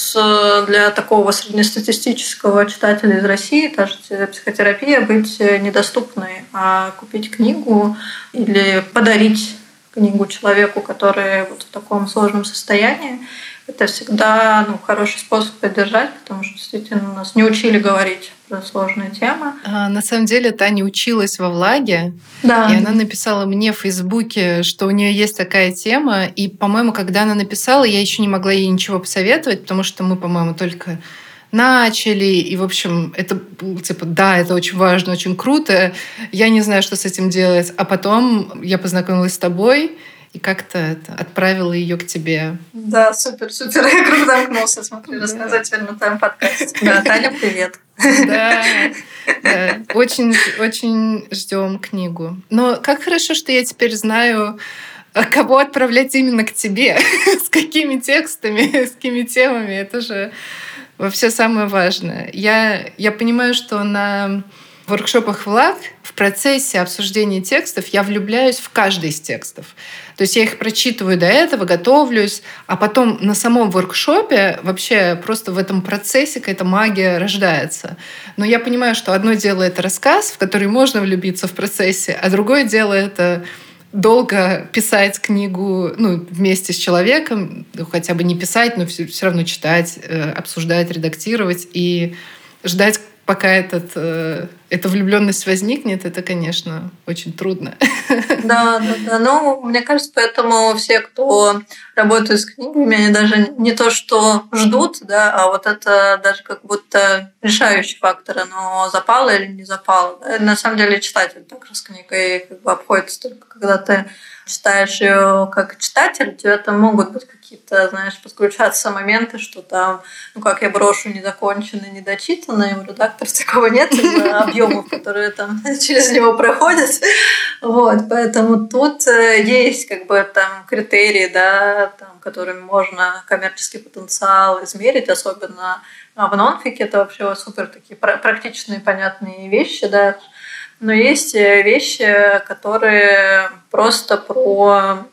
для такого среднестатистического читателя из России та же психотерапия быть недоступной, а купить книгу или подарить книгу человеку, который вот в таком сложном состоянии, это всегда ну, хороший способ поддержать, потому что действительно нас не учили говорить про сложные темы. А, на самом деле Таня училась во Влаге, да. и она написала мне в Фейсбуке, что у нее есть такая тема, и, по-моему, когда она написала, я еще не могла ей ничего посоветовать, потому что мы, по-моему, только начали, и, в общем, это, типа, да, это очень важно, очень круто, я не знаю, что с этим делать. А потом я познакомилась с тобой, и как-то это, отправила ее к тебе. Да, супер, супер. [LAUGHS] Я круто замкнулся, смотри, рассказать теперь на твоем подкасте. Да, Таня, привет. Да, да. Очень, очень ждем книгу. Но как хорошо, что я теперь знаю, кого отправлять именно к тебе, [LAUGHS] с какими текстами, с какими темами. Это же все самое важное. Я, я понимаю, что на воркшопах ВЛАГ в процессе обсуждения текстов я влюбляюсь в каждый из текстов. То есть я их прочитываю до этого, готовлюсь, а потом на самом воркшопе вообще просто в этом процессе какая-то магия рождается. Но я понимаю, что одно дело это рассказ, в который можно влюбиться в процессе, а другое дело это долго писать книгу ну, вместе с человеком, ну, хотя бы не писать, но все, все равно читать, э, обсуждать, редактировать и ждать, пока этот, э, эта влюбленность возникнет, это, конечно, очень трудно. [LAUGHS] Да, да, да. Но мне кажется, поэтому все, кто работают с книгами, они даже не то, что ждут, да, а вот это даже как будто решающий фактор, оно запало или не запало. На самом деле читатель также с книгой как бы обходится только когда ты читаешь ее как читатель, у тебя там могут быть какие-то, знаешь, подключаться моменты, что там, ну как я брошу недоконченное, недочитанное, у редактора [LAUGHS] такого нет, объемов, которые там [LAUGHS] через него проходят. Вот, поэтому тут э, есть как бы там критерии, да, там, которыми можно коммерческий потенциал измерить, особенно в нонфике это вообще супер такие практичные, понятные вещи, да, но есть э, вещи, которые просто про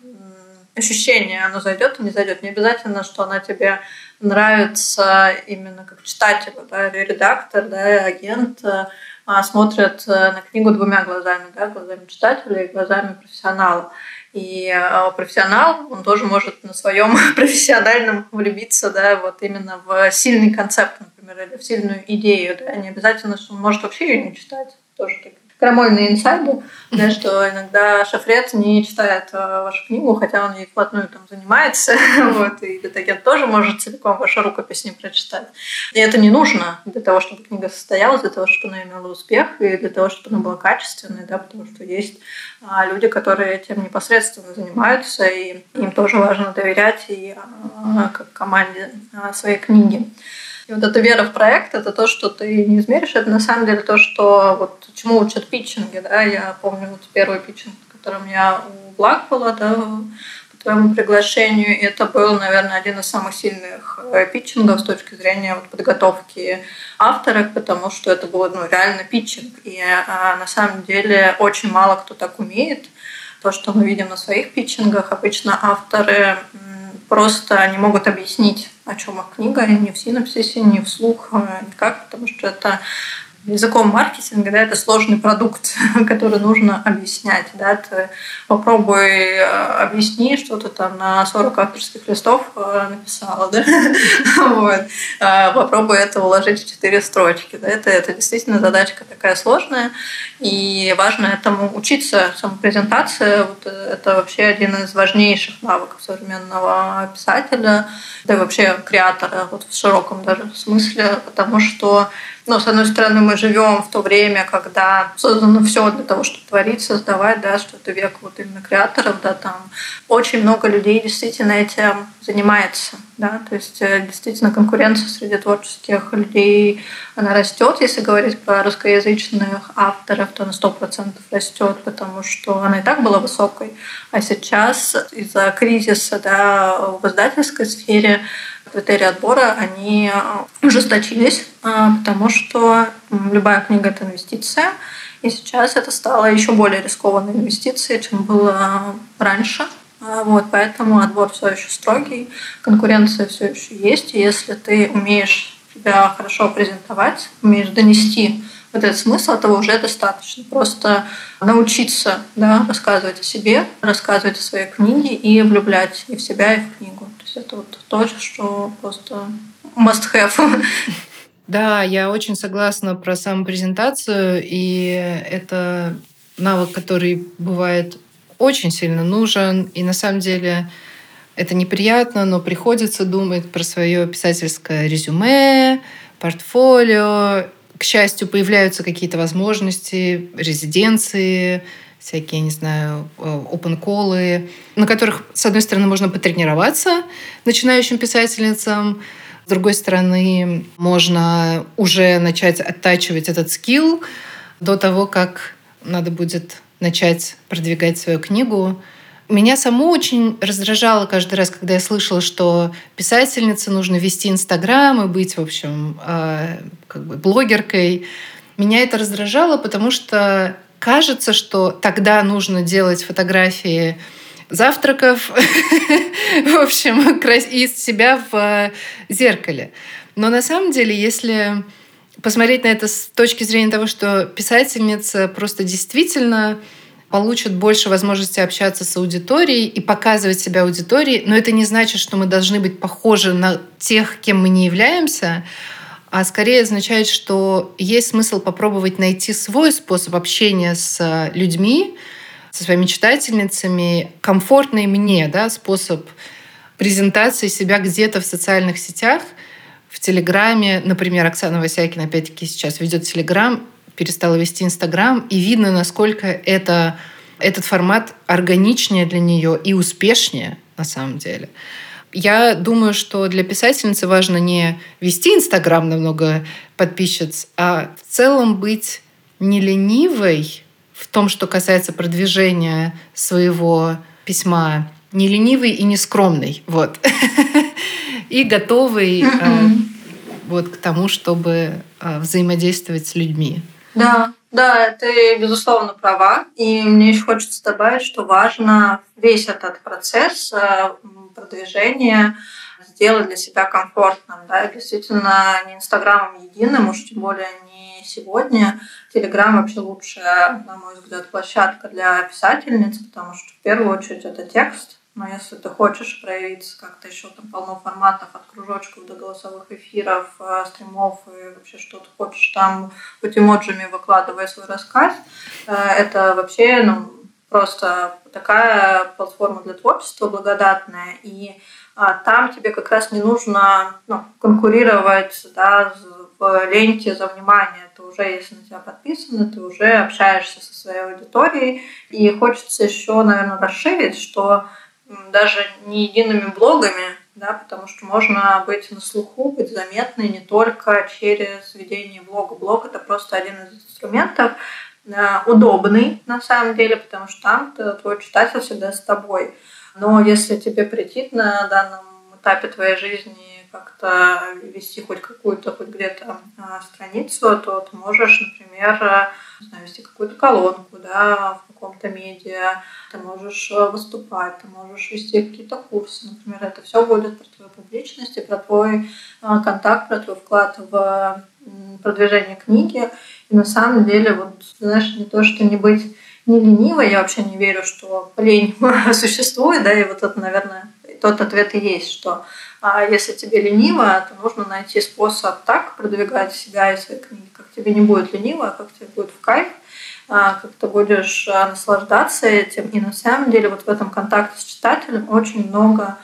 ощущение, оно зайдет и не зайдет. Не обязательно, что она тебе нравится именно как читателю, да, или редактор, да, агент а смотрят э, на книгу двумя глазами, да, глазами читателя и глазами профессионала. И э, профессионал, он тоже может на своем [LAUGHS] профессиональном влюбиться, да, вот именно в сильный концепт, например, или в сильную идею, да, не обязательно, что он может вообще ее не читать, тоже так крамольные инсайды, да, что иногда Шафред не читает э, вашу книгу, хотя он ей вплотную там занимается, [LAUGHS] вот, и Детагент тоже может целиком вашу рукопись не прочитать. И это не нужно для того, чтобы книга состоялась, для того, чтобы она имела успех, и для того, чтобы она была качественной, да, потому что есть а, люди, которые этим непосредственно занимаются, и им тоже важно доверять и а, как команде а, своей книги. И вот эта вера в проект, это то, что ты не измеришь, это на самом деле то, что вот чему учат питчинги, да, я помню вот первый питчинг, в котором я у Благ была, да, по твоему приглашению, и это был, наверное, один из самых сильных э, питчингов с точки зрения вот подготовки автора, потому что это был ну, реально питчинг, и а, на самом деле очень мало кто так умеет. То, что мы видим на своих питчингах, обычно авторы просто не могут объяснить, о чем их книга, ни в синопсисе, ни вслух, никак, потому что это языком маркетинга, да, это сложный продукт, [LAUGHS] который нужно объяснять, да, ты попробуй э, объясни, что ты там на 40 авторских листов э, написала, да, [LAUGHS] вот, э, попробуй это уложить в 4 строчки, да, это, это действительно задачка такая сложная, и важно этому учиться, самопрезентация, вот это вообще один из важнейших навыков современного писателя, да вообще креатора, вот в широком даже смысле, потому что но, с одной стороны, мы живем в то время, когда создано все для того, чтобы творить, создавать, да, что это век вот именно креаторов, да, там. Очень много людей действительно этим занимается, да, то есть э, действительно конкуренция среди творческих людей, она растет, если говорить про русскоязычных авторов, то на сто процентов растет, потому что она и так была высокой, а сейчас из-за кризиса, да, в издательской сфере критерии отбора, они э, ужесточились, э, потому что любая книга — это инвестиция, и сейчас это стало еще более рискованной инвестицией, чем было раньше. Э, вот, поэтому отбор все еще строгий, конкуренция все еще есть. И если ты умеешь себя хорошо презентовать, умеешь донести вот этот смысл этого уже достаточно. Просто научиться да, рассказывать о себе, рассказывать о своей книге и влюблять и в себя, и в книгу. Это вот то, что просто must have. [LAUGHS] Да, я очень согласна про самопрезентацию, и это навык, который бывает очень сильно нужен, и на самом деле это неприятно, но приходится думать про свое писательское резюме, портфолио. К счастью, появляются какие-то возможности, резиденции, всякие, не знаю, open колы на которых, с одной стороны, можно потренироваться начинающим писательницам, с другой стороны, можно уже начать оттачивать этот скилл до того, как надо будет начать продвигать свою книгу. Меня саму очень раздражало каждый раз, когда я слышала, что писательнице нужно вести Инстаграм и быть, в общем, э, как бы блогеркой. Меня это раздражало, потому что кажется, что тогда нужно делать фотографии завтраков, [LAUGHS] в общем, из себя в зеркале. Но на самом деле, если посмотреть на это с точки зрения того, что писательница просто действительно получат больше возможности общаться с аудиторией и показывать себя аудитории, но это не значит, что мы должны быть похожи на тех, кем мы не являемся, а скорее означает, что есть смысл попробовать найти свой способ общения с людьми, со своими читательницами, комфортный мне да, способ презентации себя где-то в социальных сетях, в Телеграме. Например, Оксана Васякина опять-таки сейчас ведет Телеграм, перестала вести Инстаграм, и видно, насколько это, этот формат органичнее для нее и успешнее на самом деле. Я думаю, что для писательницы важно не вести Инстаграм на много подписчиц, а в целом быть не ленивой в том, что касается продвижения своего письма, не ленивый и не скромный, вот, [LAUGHS] и готовый э, вот к тому, чтобы э, взаимодействовать с людьми. Да, да, ты, безусловно, права. И мне еще хочется добавить, что важно весь этот процесс э, продвижения сделать для себя комфортным. Да? действительно, не Инстаграмом единым, уж тем более не сегодня. Телеграм вообще лучшая, на мой взгляд, площадка для писательниц, потому что в первую очередь это текст, но если ты хочешь проявиться как-то еще там полно форматов от кружочков до голосовых эфиров, э, стримов и вообще что ты хочешь там хоть эмоджами выкладывая свой рассказ, э, это вообще ну, просто такая платформа для творчества благодатная. И а, там тебе как раз не нужно ну, конкурировать да, в ленте за внимание. Ты уже, если на тебя подписано, ты уже общаешься со своей аудиторией. И хочется еще, наверное, расширить, что даже не едиными блогами, да, потому что можно быть на слуху, быть заметной не только через ведение блога. Блог это просто один из инструментов, э, удобный на самом деле, потому что там твой читатель всегда с тобой. Но если тебе претит на данном этапе твоей жизни как-то вести хоть какую-то, хоть где-то а, страницу, то ты можешь, например, не знаю, вести какую-то колонку да, в каком-то медиа, ты можешь э, выступать, ты можешь вести какие-то курсы, например. Это все будет про твою публичность и про твой а, контакт, про твой вклад в продвижение книги. И на самом деле, вот, знаешь, не то, что не быть не ленивой, я вообще не верю, что лень [LAUGHS] существует, да, и вот это, наверное, тот ответ и есть, что а если тебе лениво, то нужно найти способ так продвигать себя и свои книги, как тебе не будет лениво, а как тебе будет в кайф, а, как ты будешь а, наслаждаться этим. И на самом деле вот в этом контакте с читателем очень много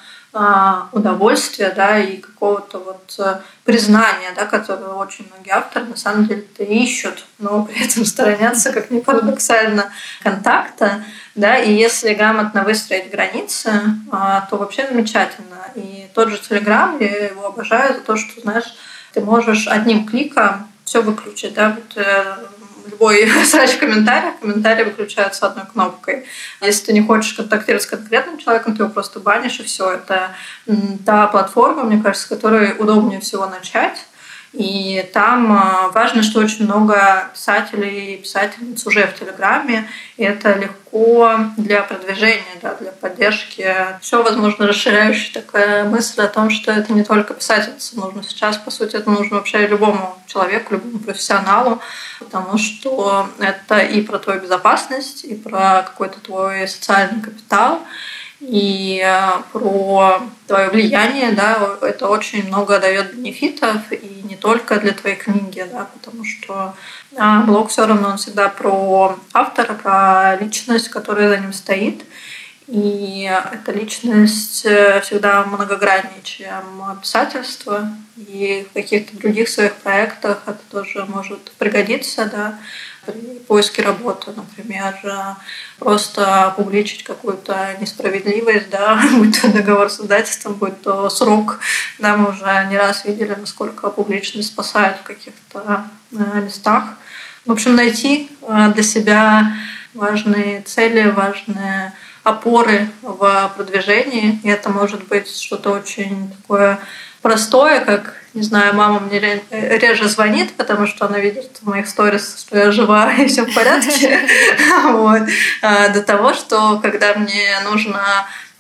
удовольствия, да, и какого-то вот э, признания, да, которое очень многие авторы на самом деле ищут, но [LAUGHS] при этом сторонятся, как ни парадоксально, контакта, да, и если грамотно выстроить границы, а, то вообще замечательно. И тот же Телеграм, я его обожаю за то, что, знаешь, ты можешь одним кликом все выключить, да, вот э, любой [LAUGHS] срач в комментариях, комментарии выключаются одной кнопкой. Если ты не хочешь контактировать с конкретным человеком, ты его просто банишь, и все. Это та платформа, мне кажется, с которой удобнее всего начать. И там а, важно, что очень много писателей и писательниц уже в Телеграме, и это легко для продвижения, да, для поддержки. Все, возможно, расширяющая такая мысль о том, что это не только писательница нужно. Сейчас, по сути, это нужно вообще любому человеку, любому профессионалу, потому что это и про твою безопасность, и про какой-то твой социальный капитал, и э, про твое влияние, да, это очень много дает бенефитов, и не только для твоей книги, да, потому что а, блог все равно он всегда про автора, про личность, которая за ним стоит. И эта личность э, всегда многограннее, чем писательство. И в каких-то других своих проектах это тоже может пригодиться, да при поиске работы, например, просто публичить какую-то несправедливость, да, [LAUGHS] будь то договор с издательством, будь то срок. Да, мы уже не раз видели, насколько публичность спасает в каких-то э, местах. В общем, найти э, для себя важные цели, важные опоры в продвижении. И это может быть что-то очень такое простое, как, не знаю, мама мне реже звонит, потому что она видит в моих сторис, что я жива [LAUGHS] и все в порядке. [LAUGHS] А, до того, что когда мне нужно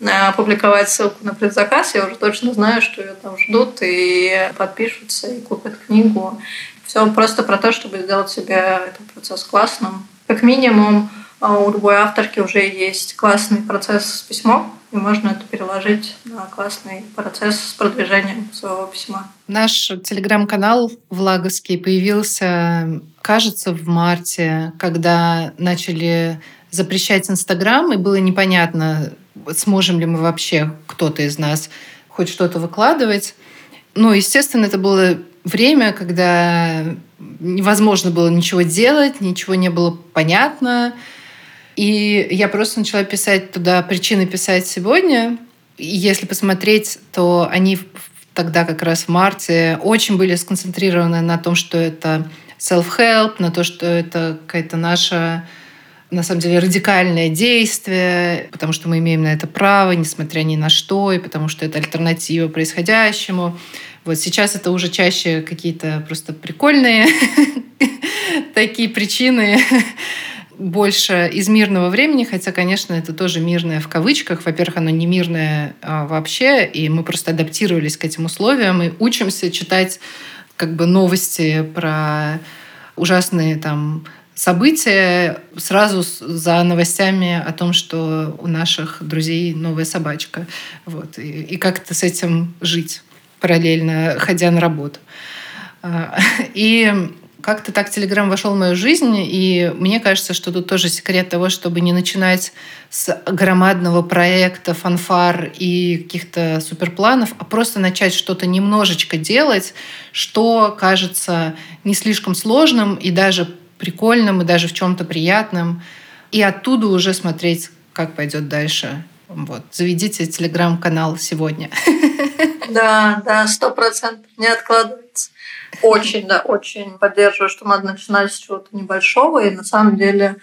а, публиковать ссылку на предзаказ, я уже точно знаю, что ее там ждут и подпишутся и купят книгу. Все просто про то, чтобы сделать себе этот процесс классным. Как минимум, а у любой авторки уже есть классный процесс с письмом, и можно это переложить на классный процесс с продвижением своего письма. Наш телеграм-канал Влаговский появился, кажется, в марте, когда начали запрещать Инстаграм, и было непонятно, сможем ли мы вообще, кто-то из нас, хоть что-то выкладывать. Ну, естественно, это было время, когда невозможно было ничего делать, ничего не было понятно. И я просто начала писать туда причины писать сегодня. И если посмотреть, то они тогда как раз в марте очень были сконцентрированы на том, что это self-help, на то, что это какая-то наша на самом деле радикальное действие, потому что мы имеем на это право, несмотря ни на что, и потому что это альтернатива происходящему. Вот сейчас это уже чаще какие-то просто прикольные [LAUGHS] такие причины, больше из мирного времени, хотя, конечно, это тоже мирное в кавычках. Во-первых, оно не мирное а, вообще, и мы просто адаптировались к этим условиям и учимся читать как бы новости про ужасные там события сразу за новостями о том, что у наших друзей новая собачка. Вот. И, и как-то с этим жить параллельно, ходя на работу. А, [LAUGHS] и как-то так Телеграм вошел в мою жизнь, и мне кажется, что тут тоже секрет того, чтобы не начинать с громадного проекта, фанфар и каких-то суперпланов, а просто начать что-то немножечко делать, что кажется не слишком сложным и даже прикольным, и даже в чем-то приятным, и оттуда уже смотреть, как пойдет дальше. Вот. Заведите телеграм-канал сегодня. [LAUGHS] Да, да, сто процентов. Не откладывается. Очень, да, очень поддерживаю, что надо начинать с чего-то небольшого. И на самом деле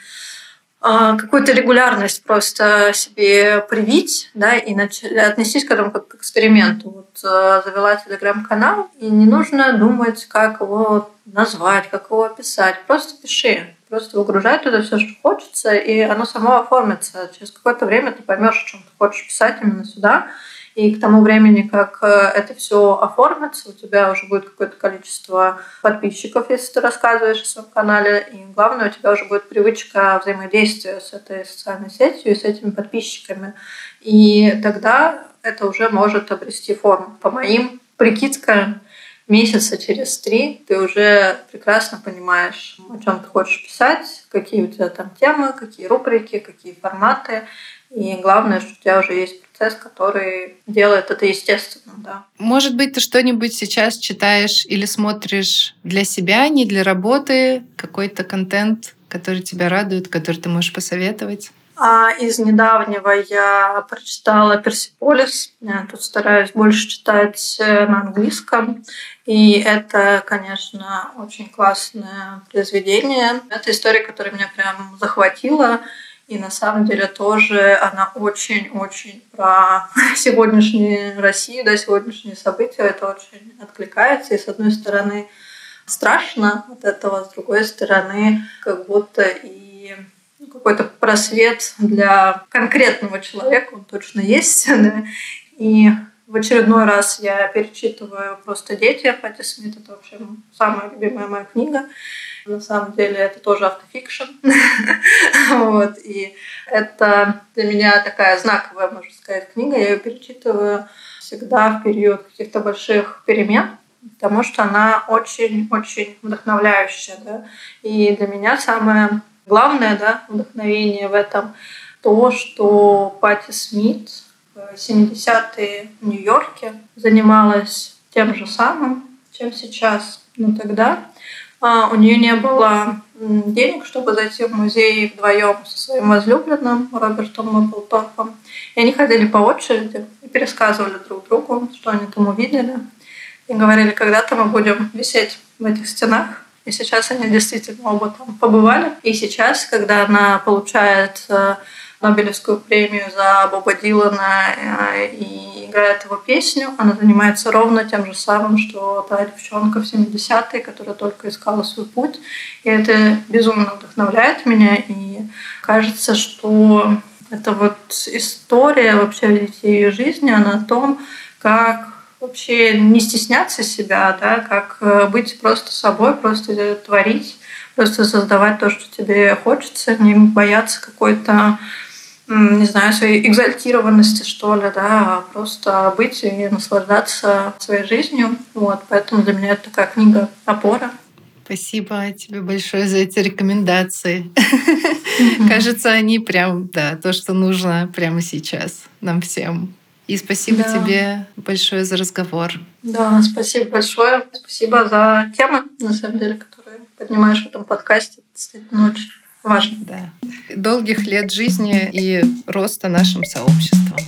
а, какую-то регулярность просто себе привить, да, и отнестись к этому как к эксперименту. Вот а, завела телеграм-канал, и не нужно думать, как его назвать, как его описать. Просто пиши. Просто выгружай туда все, что хочется, и оно само оформится. Через какое-то время ты поймешь, о чем ты хочешь писать именно сюда. И к тому времени, как э, это все оформится, у тебя уже будет какое-то количество подписчиков, если ты рассказываешь о своем канале. И главное, у тебя уже будет привычка взаимодействия с этой социальной сетью и с этими подписчиками. И тогда это уже может обрести форму. По моим прикидкам, месяца через три ты уже прекрасно понимаешь, о чем ты хочешь писать, какие у тебя там темы, какие рубрики, какие форматы. И главное, что у тебя уже есть процесс, который делает это естественно, да. Может быть, ты что-нибудь сейчас читаешь или смотришь для себя, не для работы, какой-то контент, который тебя радует, который ты можешь посоветовать? А из недавнего я прочитала «Персиполис». Я тут стараюсь больше читать э, на английском. И это, конечно, очень классное произведение. Это история, которая меня прям захватила. И на самом деле тоже она очень-очень про [LAUGHS] сегодняшнюю Россию, да, сегодняшние события. Это очень откликается. И с одной стороны страшно от этого, с другой стороны как будто и какой-то просвет для конкретного человека, он точно есть. [LAUGHS] Да? И в очередной раз я перечитываю просто «Дети» Пати Смит. Это вообще самая любимая моя книга. На самом деле это тоже автофикшн. [LAUGHS] вот. И это для меня такая знаковая, можно сказать, книга. Я ее перечитываю всегда в период каких-то больших перемен, потому что она очень-очень вдохновляющая. Да? И для меня самое главное да, вдохновение в этом то, что Пати Смит в 70-е в Нью-Йорке занималась тем же самым, чем сейчас. Но тогда а, у нее не было денег, чтобы зайти в музей вдвоем со своим возлюбленным Робертом Мэпплторпом. И они ходили по очереди и пересказывали друг другу, что они там увидели. И говорили, когда-то мы будем висеть в этих стенах. И сейчас они действительно оба там побывали. И сейчас, когда она получает э, Нобелевскую премию за Боба Дилана э, и играет его песню. Она занимается ровно тем же самым, что та девчонка в 70-е, которая только искала свой путь. И это безумно вдохновляет меня. И кажется, что это вот история вообще ее жизни, она о том, как вообще не стесняться себя, да, как э, быть просто собой, просто творить, просто создавать то, что тебе хочется, не бояться какой-то не знаю, своей экзальтированности, что ли, да, а просто быть и наслаждаться своей жизнью. Вот, поэтому для меня это такая книга опора. Спасибо тебе большое за эти рекомендации. Кажется, они прям, да, то, что нужно прямо сейчас нам всем. И спасибо да. тебе большое за разговор. Да, спасибо большое. Спасибо за темы, на самом деле, которые поднимаешь в этом подкасте. Действительно очень важно. Да. Долгих лет жизни и роста нашим сообществом.